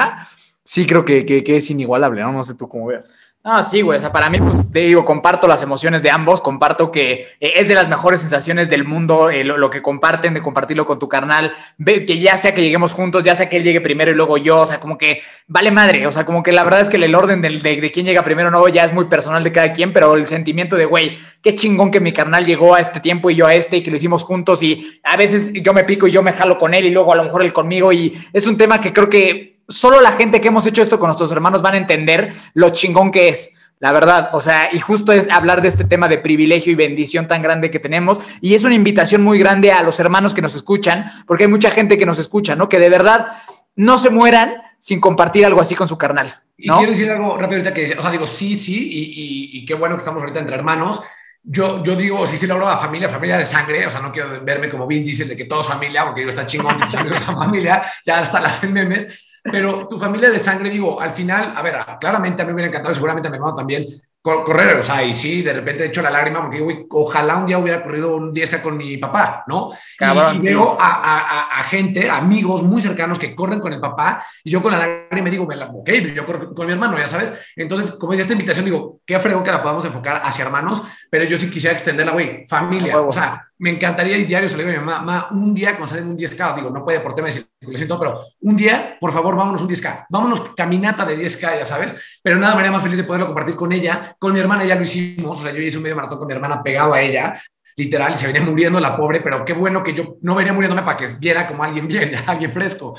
sí creo que, que, es inigualable, ¿no? No sé tú cómo veas. No, sí, güey. O sea, para mí, pues, te digo, comparto las emociones de ambos. Comparto que eh, es de las mejores sensaciones del mundo eh, lo, que comparten, de compartirlo con tu carnal. Ve, que ya sea que lleguemos juntos, ya sea que él llegue primero y luego yo. O sea, como que vale madre. O sea, como que la verdad es que el orden de, de, quién llega primero no ya es muy personal de cada quien, pero el sentimiento de, güey, qué chingón que mi carnal llegó a este tiempo y yo a este y que lo hicimos juntos. Y a veces yo me pico y yo me jalo con él y luego a lo mejor él conmigo. Y es un tema que creo que solo la gente que hemos hecho esto con nuestros hermanos van a entender lo chingón que es. La verdad, o sea, y justo es hablar de este tema de privilegio y bendición tan grande que tenemos. Y es una invitación muy grande a los hermanos que nos escuchan, porque hay mucha gente que nos escucha, ¿no? Que de verdad no se mueran sin compartir algo así con su carnal. ¿no? Y quiero decir algo rápido ahorita que, o sea, digo, sí, sí, y, y, qué bueno que estamos ahorita entre hermanos. Yo, yo digo, sí, sí, lo hablo a familia, familia de sangre, o sea, no quiero verme como bien dice de que todos familia, porque digo, está chingón, <laughs> la familia, ya hasta las <laughs> memes, pero tu familia de sangre, digo, al final, a ver, claramente a mí me hubiera encantado, seguramente a mi hermano también, correr, o sea, y sí, de repente he hecho la lágrima porque digo, ojalá un día hubiera corrido un 10K con mi papá, ¿no? y, veo a, a, gente, amigos muy cercanos que corren con el papá y yo con la lágrima digo, ok, yo corro con mi hermano, ya sabes. Entonces, como es esta invitación, digo, qué fregón que la podamos enfocar hacia hermanos, pero yo sí quisiera extenderla, güey, familia, o sea, me encantaría ir diario, se le digo a mi mamá, un día con un 10K, digo, no puede por tema de circulación, pero un día, por favor, vámonos un 10K, vámonos caminata de 10K, ya sabes, pero nada me haría más feliz de poderlo compartir con ella, con mi hermana ya lo hicimos, o sea, yo hice un medio maratón con mi hermana pegado a ella, literal, y se venía muriendo la pobre, pero qué bueno que yo no venía muriéndome para que viera como alguien bien, <laughs> alguien fresco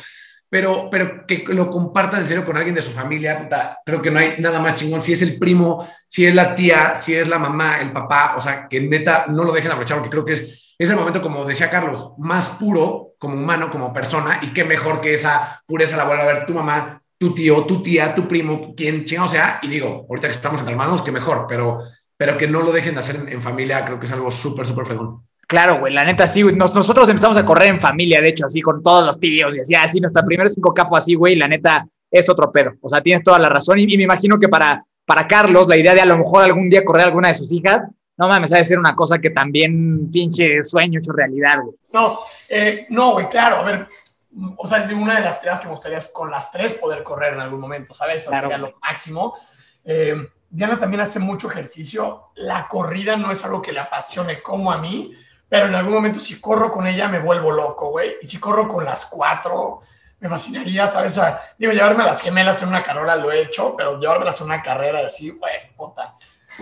pero, pero que lo compartan en serio con alguien de su familia, puta, creo que no hay nada más chingón. Si es el primo, si es la tía, si es la mamá, el papá, o sea, que neta no lo dejen aprovechar, porque creo que es, es el momento, como decía Carlos, más puro como humano, como persona, y qué mejor que esa pureza la vuelva a ver tu mamá, tu tío, tu tía, tu primo, quien chingado sea, y digo, ahorita que estamos entre hermanos, qué mejor, pero, pero que no lo dejen de hacer en, en familia, creo que es algo súper, súper fregón. Claro, güey, la neta sí, güey. nosotros empezamos a correr en familia, de hecho, así con todos los tíos y así, así, nuestra primera cinco fue así, güey, la neta es otro pedo. O sea, tienes toda la razón y, me imagino que para, para Carlos, la idea de a lo mejor algún día correr alguna de sus hijas, no mames, ha de ser una cosa que también pinche sueño hecho realidad, güey. No, eh, no, güey, claro, a ver, o sea, una de las tres que me gustaría es con las tres poder correr en algún momento, ¿sabes? Claro. Sería lo máximo. Eh, Diana también hace mucho ejercicio. La corrida no es algo que le apasione como a mí, pero en algún momento si corro con ella me vuelvo loco, güey. Y si corro con las cuatro, me fascinaría, ¿sabes? O sea, digo, llevarme a las gemelas en una carrera lo he hecho, pero llevármelas en una carrera así, güey, puta.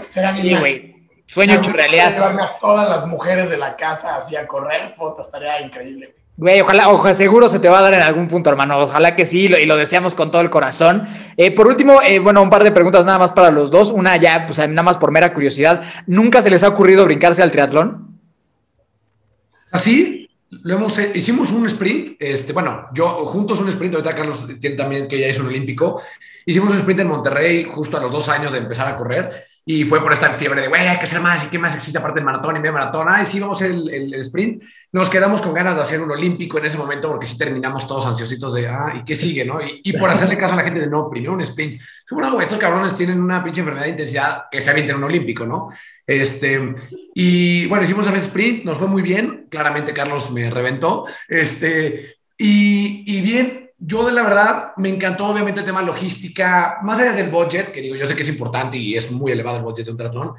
Será mi Sí, güey. Sueño hecho realidad. Llevarme a todas las mujeres de la casa así a correr, puta, estaría increíble, güey. Güey, ojalá, ojalá, seguro se te va a dar en algún punto, hermano. Ojalá que sí, lo- y lo deseamos con todo el corazón. Eh, por último, eh, bueno, un par de preguntas nada más para los dos. Una ya, pues nada más por mera curiosidad. ¿Nunca se les ha ocurrido brincarse al triatlón? Así, lo hemos, he- hicimos un sprint, este, bueno, yo juntos un sprint, ahorita Carlos tiene también que ya hizo un olímpico, hicimos un sprint en Monterrey justo a los dos años de empezar a correr y fue por esta fiebre de, güey, hay que hacer más y qué más existe aparte del maratón y medio maratón, ay, sí, vamos el, el- el sprint, nos quedamos con ganas de hacer un olímpico en ese momento porque sí terminamos todos ansiositos de, ah, ¿y qué sigue, no? Y, y por hacerle caso a la gente de, no, primero un sprint. Bueno, güey, estos cabrones tienen una pinche enfermedad de intensidad que se avienten un olímpico, ¿no? Este, y bueno, hicimos a sprint, nos fue muy bien. Claramente Carlos me reventó. Este, y, y bien, yo de la verdad me encantó obviamente el tema logística, más allá del budget, que digo, yo sé que es importante y es muy elevado el budget de un triatlón.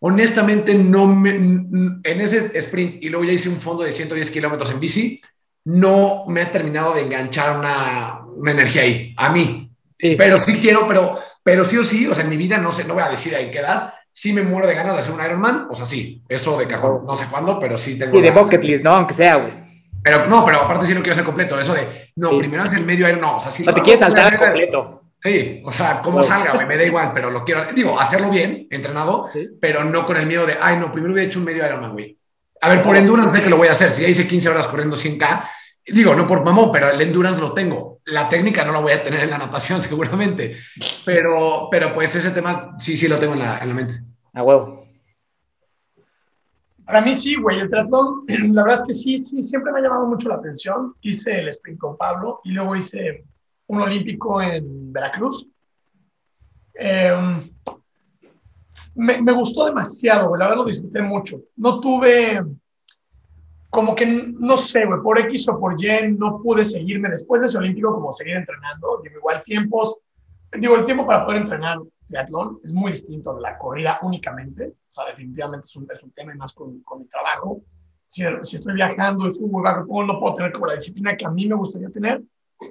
Honestamente, no me, en ese sprint y luego ya hice un fondo de 110 kilómetros en bici, no me ha terminado de enganchar una, una energía ahí, a mí. Sí. Pero sí quiero, pero, pero sí o sí, o sea, en mi vida no sé, no voy a decir en qué edad, sí me muero de ganas de hacer un Ironman, o sea, sí, eso de cajón, no sé cuándo, pero sí tengo. Y de bucket list, ¿no? Aunque sea, güey. Pero no, pero aparte sí lo quiero hacer completo, eso de, no, Sí. primero hacer el medio Iron, no, o sea, sí. O sea, te quieres saltar completo. Sí, o sea, como salga, güey, me da igual, pero lo quiero, digo, hacerlo bien, entrenado, Sí. pero no con el miedo de, ay, no, primero hubiera hecho un medio Ironman, güey. A ver, por endurance sé que lo voy a hacer, si ya hice 15 horas corriendo 100K, digo, no por mamón, pero el endurance lo tengo. La técnica no la voy a tener en la natación <laughs> seguramente, pero, pero pues ese tema sí, sí lo tengo en la, en la mente. A huevo. Para mí sí, güey, el triatlón, <clears throat> la verdad es que sí, sí, siempre me ha llamado mucho la atención. Hice el sprint con Pablo y luego hice un olímpico en Veracruz. Eh, me, me gustó demasiado, güey, la verdad lo disfruté mucho. No tuve, como que, no sé, güey, por X o por Y no pude seguirme después de ese olímpico como seguir entrenando. Digo, igual tiempos, digo, el tiempo para poder entrenar triatlón es muy distinto de la corrida únicamente. O sea, definitivamente es un, es un tema y más con, con mi trabajo. Si, si estoy viajando, es un bajo, no puedo tener como la disciplina que a mí me gustaría tener.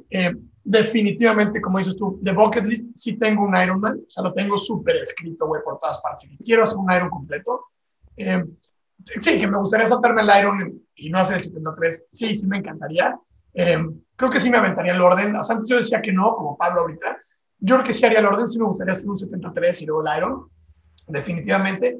Eh, definitivamente, como dices tú, de bucket list sí tengo un Ironman, o sea, lo tengo súper escrito, güey, por todas partes. Y quiero hacer un Iron completo. Eh, sí, que me gustaría saltarme el Iron y no hacer el 73. Sí, sí me encantaría. Eh, creo que sí me aventaría el orden. O sea, antes yo decía que no, como Pablo ahorita. Yo creo que sí haría el orden, sí me gustaría hacer un 73 y luego el Iron, definitivamente.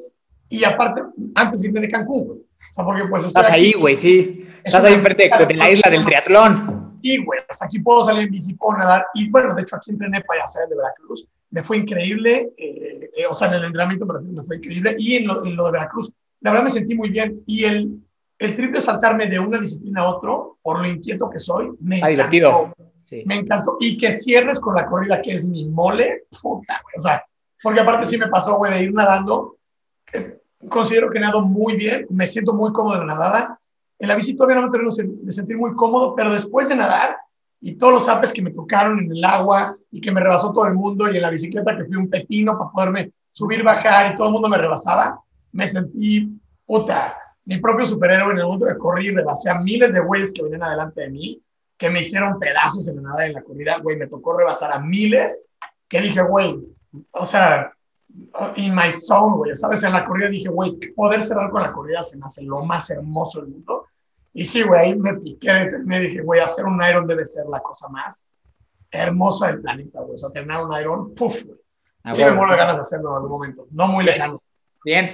Y aparte, antes de irme de Cancún, güey. O sea, porque pues Estás ahí, güey, sí. Es Estás ahí enfrente de, de la isla del triatlón. Y, güey, pues aquí puedo salir en bici, puedo nadar. Y bueno, de hecho, aquí entrené para hacer el de Veracruz. Me fue increíble. eh, eh, o sea, en el entrenamiento me fue increíble. Y en lo, en lo de Veracruz, la verdad me sentí muy bien. Y el, el trip de saltarme de una disciplina a otro, por lo inquieto que soy, me Ah, encantó. divertido. Sí. Me encantó. Y que cierres con la corrida, que es mi mole, puta, güey. O sea, porque aparte sí me pasó, güey, de ir nadando. Eh, considero que nado muy bien, me siento muy cómodo en la nadada. En la bici todavía no me termino de sentir muy cómodo, pero después de nadar y todos los apes que me tocaron en el agua y que me rebasó todo el mundo y en la bicicleta que fui un pepino para poderme subir, bajar y todo el mundo me rebasaba, me sentí, puta, mi propio superhéroe en el mundo de correr, rebasé a miles de güeyes que venían adelante de mí, que me hicieron pedazos en la nada en la corrida, güey, me tocó rebasar a miles, que dije, güey, o sea, in my zone, güey, ¿sabes? En la corrida dije, güey, poder cerrar con la corrida se me hace lo más hermoso del mundo. Y sí, güey, ahí me piqué, me dije, güey, hacer un Iron debe ser la cosa más hermosa del planeta, güey. O sea, terminar un Iron, puff, güey. A Sí, me huevo. muero de ganas de hacerlo en algún momento. No muy lejano. Bien.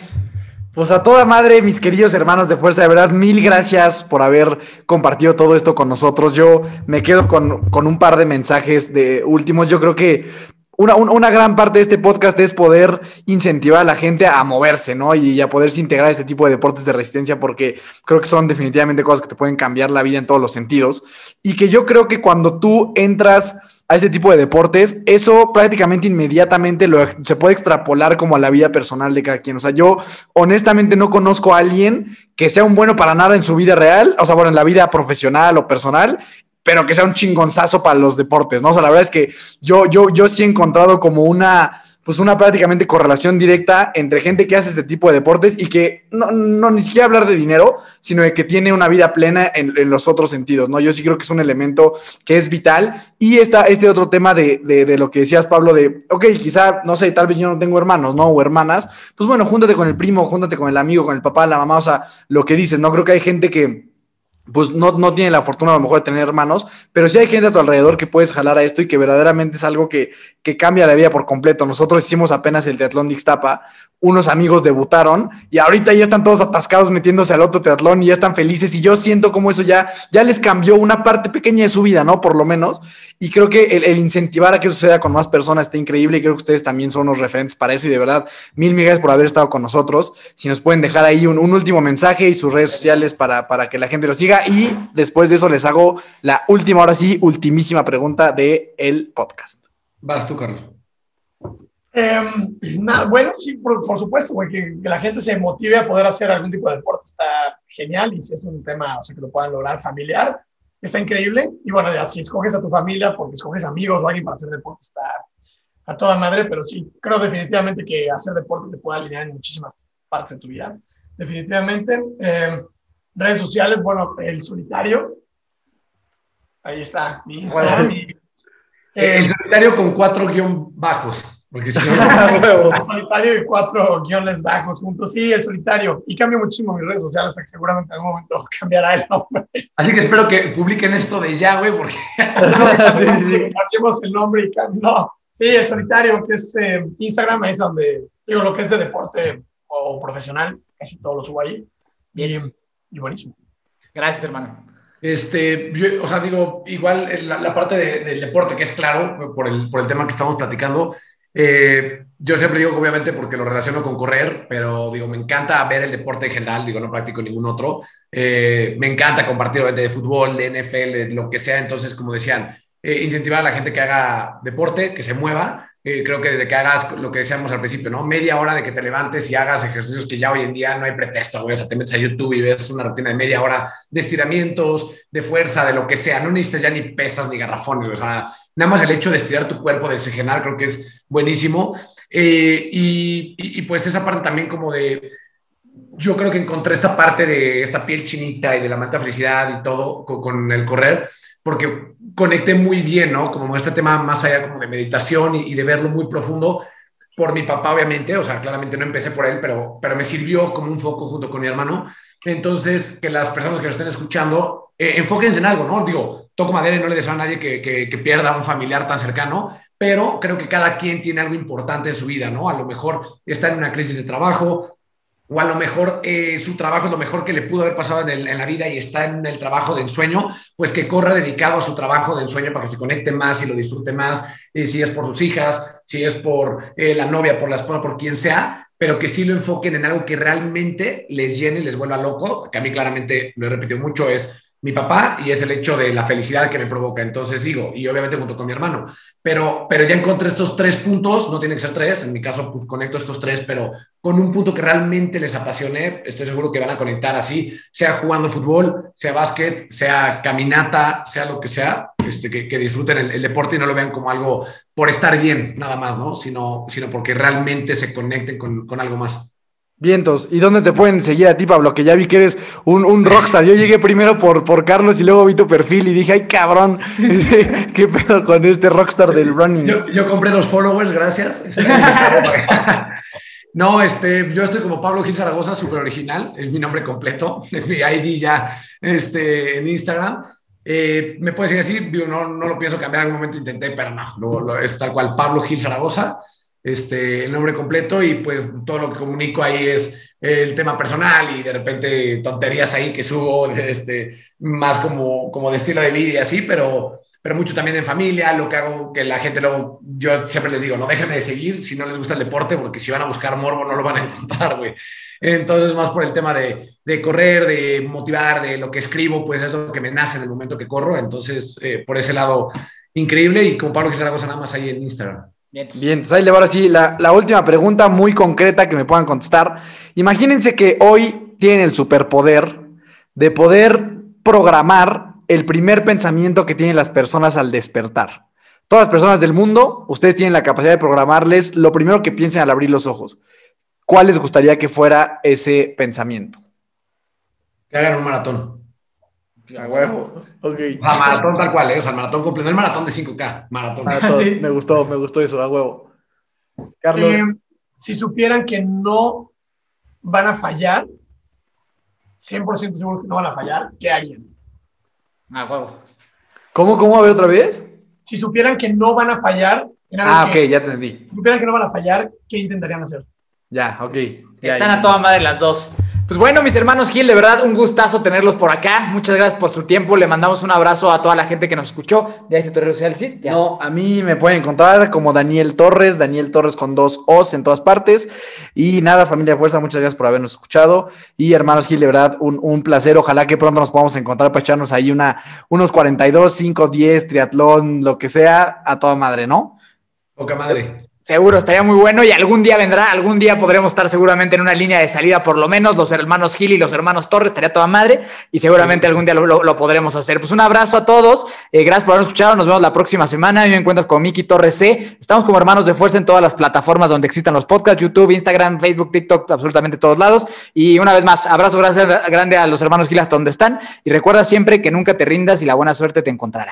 Pues a toda madre, mis queridos hermanos de Fuerza, de verdad, mil gracias por haber compartido todo esto con nosotros. Yo me quedo con, con un par de mensajes de últimos. Yo creo que una, un- una gran parte de este podcast es poder incentivar a la gente a moverse, ¿no? Y a poderse integrar a este tipo de deportes de resistencia, porque creo que son definitivamente cosas que te pueden cambiar la vida en todos los sentidos. Y que yo creo que cuando tú entras a ese tipo de deportes, eso prácticamente inmediatamente lo, se puede extrapolar como a la vida personal de cada quien. O sea, yo honestamente no conozco a alguien que sea un bueno para nada en su vida real, o sea, bueno, en la vida profesional o personal, pero que sea un chingonzazo para los deportes, ¿no? O sea, la verdad es que yo, yo, yo sí he encontrado como una pues una prácticamente correlación directa entre gente que hace este tipo de deportes y que no, no ni siquiera hablar de dinero, sino de que tiene una vida plena en, en, los otros sentidos, ¿no? Yo sí creo que es un elemento que es vital. Y esta, este otro tema de, de, de lo que decías, Pablo, de, ok, quizá, no sé, tal vez yo no tengo hermanos, ¿no? O hermanas, pues bueno, júntate con el primo, júntate con el amigo, con el papá, la mamá, o sea, lo que dices, ¿no? Creo que hay gente que pues no, no tiene la fortuna a lo mejor de tener hermanos, pero sí hay gente a tu alrededor que puedes jalar a esto y que verdaderamente es algo que, que cambia la vida por completo. Nosotros hicimos apenas el triatlón de Ixtapa, unos amigos debutaron y ahorita ya están todos atascados metiéndose al otro triatlón y ya están felices y yo siento como eso ya, ya les cambió una parte pequeña de su vida, ¿no? Por lo menos. Y creo que el, incentivar a que suceda con más personas está increíble y creo que ustedes también son unos referentes para eso y de verdad, mil gracias por haber estado con nosotros. Si nos pueden dejar ahí un, un último mensaje y sus redes sociales para, para que la gente lo siga y después de eso les hago la última, ahora sí, ultimísima pregunta del el podcast. Vas tú, Carlos. Eh, <clears throat> nada, bueno, sí, por, por supuesto, güey, que, que, la gente se motive a poder hacer algún tipo de deporte está genial y si es un tema, o sea, que lo puedan lograr familiar, está increíble. Y bueno, ya si escoges a tu familia porque escoges amigos o alguien para hacer deporte, está a toda madre, pero sí, creo definitivamente que hacer deporte te puede alinear en muchísimas partes de tu vida. Definitivamente. Eh, redes sociales, bueno, el solitario. Ahí está, mi Instagram. Bueno, el solitario con cuatro guion bajos. Porque si no, <laughs> el solitario y cuatro guiones bajos juntos. Sí, el solitario. Y cambio muchísimo mis redes sociales, que seguramente en algún momento <laughs> cambiará el nombre. Así que espero que publiquen esto de ya, güey, porque. <laughs> sí, sí. Cambiemos el nombre y cambio. No. Sí, el solitario, que es eh, Instagram, ahí es donde digo lo que es de deporte o profesional, casi todo lo subo ahí. Bien. Y, y buenísimo. Gracias, hermano. Este, yo, o sea, digo, igual la, la parte de, del deporte, que es claro por el, por el tema que estamos platicando, eh, yo siempre digo, obviamente, porque lo relaciono con correr, pero digo, me encanta ver el deporte en general, digo, no practico ningún otro. Eh, me encanta compartir, obviamente, de fútbol, de NFL, de lo que sea. Entonces, como decían, eh, incentivar a la gente que haga deporte, que se mueva. Eh, creo que desde que hagas lo que decíamos al principio, ¿no? Media hora de que te levantes y hagas ejercicios que ya hoy en día no hay pretexto, güey. O sea, te metes a YouTube y ves una rutina de media hora de estiramientos, de fuerza, de lo que sea. No necesitas ya ni pesas ni garrafones, o sea, nada más el hecho de estirar tu cuerpo, de oxigenar, creo que es buenísimo. Eh, y, y, y, pues esa parte también como de, yo creo que encontré esta parte de esta piel chinita y de la manta felicidad y todo con, el correr, porque conecté muy bien, ¿no? Como este tema más allá como de meditación y, y de verlo muy profundo por mi papá, obviamente, o sea, claramente no empecé por él, pero, pero me sirvió como un foco junto con mi hermano. Entonces, que las personas que lo estén escuchando, eh, enfóquense en algo, ¿no? Digo, toco madera y no le deseo a nadie que, que, que, pierda a un familiar tan cercano, pero creo que cada quien tiene algo importante en su vida, ¿no? A lo mejor está en una crisis de trabajo, o a lo mejor eh, su trabajo es lo mejor que le pudo haber pasado en, la vida y está en el trabajo de ensueño, pues que corra dedicado a su trabajo de ensueño para que se conecte más y lo disfrute más, y si es por sus hijas, si es por eh, la novia, por la esposa, por quien sea, pero que sí lo enfoquen en algo que realmente les llene, les vuelva loco, que a mí claramente, lo he repetido mucho, es mi papá y es el hecho de la felicidad que me provoca. Entonces digo, y obviamente junto con mi hermano, pero, pero ya encontré estos tres puntos, no tienen que ser tres, en mi caso pues conecto estos tres, pero con un punto que realmente les apasione, estoy seguro que van a conectar así, sea jugando fútbol, sea básquet, sea caminata, sea lo que sea, este, que, disfruten el, el, deporte y no lo vean como algo por estar bien, nada más, ¿no? Sino, sino porque realmente se conecten con, con algo más. Vientos, ¿y dónde te pueden seguir a ti, Pablo? Que ya vi que eres un, un rockstar. Yo llegué primero por, por Carlos y luego vi tu perfil y dije, ay, cabrón, <laughs> ¿qué pedo con este rockstar del running? Yo, yo compré los followers, gracias. <laughs> no, este, yo estoy como Pablo Gil Zaragoza, súper original, es mi nombre completo, es mi ID ya este, en Instagram. Eh, me puedes decir no, no lo pienso cambiar, en algún momento intenté, pero no, lo, lo, es tal cual, Pablo Gil Zaragoza este, el nombre completo y pues todo lo que comunico ahí es el tema personal y de repente tonterías ahí que subo <laughs> este, más como, como de estilo de vida y así, pero, pero mucho también en familia, lo que hago que la gente luego, yo siempre les digo, no déjenme de seguir si no les gusta el deporte, porque si van a buscar morbo no lo van a encontrar, güey. Entonces, más por el tema de, de, correr, de motivar, de lo que escribo, pues es lo que me nace en el momento que corro, entonces, eh, por ese lado, increíble y como Pablo Zaragoza nada más ahí en Instagram. Bien, entonces ahí le va ahora sí la, la, última pregunta muy concreta que me puedan contestar. Imagínense que hoy tienen el superpoder de poder programar el primer pensamiento que tienen las personas al despertar. Todas las personas del mundo, ustedes tienen la capacidad de programarles lo primero que piensen al abrir los ojos. ¿Cuál les gustaría que fuera ese pensamiento? Que hagan un maratón. A huevo. Ok. O sea, maratón tal cual, ¿eh? O sea, el maratón completo, no el maratón de 5K, maratón. Maratón. <laughs> Sí. Me gustó, me gustó eso, a huevo. Carlos. Eh, si supieran que no van a fallar, 100% seguros que no van a fallar, ¿qué harían? Ah, huevo. ¿Cómo, cómo? A ver otra vez. Si supieran que no van a fallar, en algo Ah, ok, ya te entendí. si supieran que no van a fallar, ¿qué intentarían hacer? Ya, ok. Ya, Están ya. a toda madre las dos. Pues bueno, mis hermanos Gil, de verdad, un gustazo tenerlos por acá. Muchas gracias por su tiempo. Le mandamos un abrazo a toda la gente que nos escuchó. ¿Ya este tu red social, sí? Ya. No, a mí me pueden encontrar como Daniel Torres, Daniel Torres con dos O's en todas partes. Y nada, familia de fuerza, muchas gracias por habernos escuchado. Y hermanos Gil, de verdad, un, un placer. Ojalá que pronto nos podamos encontrar para echarnos ahí una, unos 42, 5, 10, triatlón, lo que sea, a toda madre, ¿no? Poca madre. Seguro, estaría muy bueno y algún día vendrá, algún día podremos estar seguramente en una línea de salida, por lo menos los hermanos Gil y los hermanos Torres, estaría toda madre y seguramente algún día lo, lo- lo podremos hacer. Pues un abrazo a todos, eh, gracias por habernos escuchado, nos vemos la próxima semana, a mí me encuentras con Miki Torres C, estamos como hermanos de fuerza en todas las plataformas donde existan los podcasts, YouTube, Instagram, Facebook, TikTok, absolutamente todos lados y una vez más, abrazo gracias, grande a los hermanos Gil hasta donde están y recuerda siempre que nunca te rindas y la buena suerte te encontrará.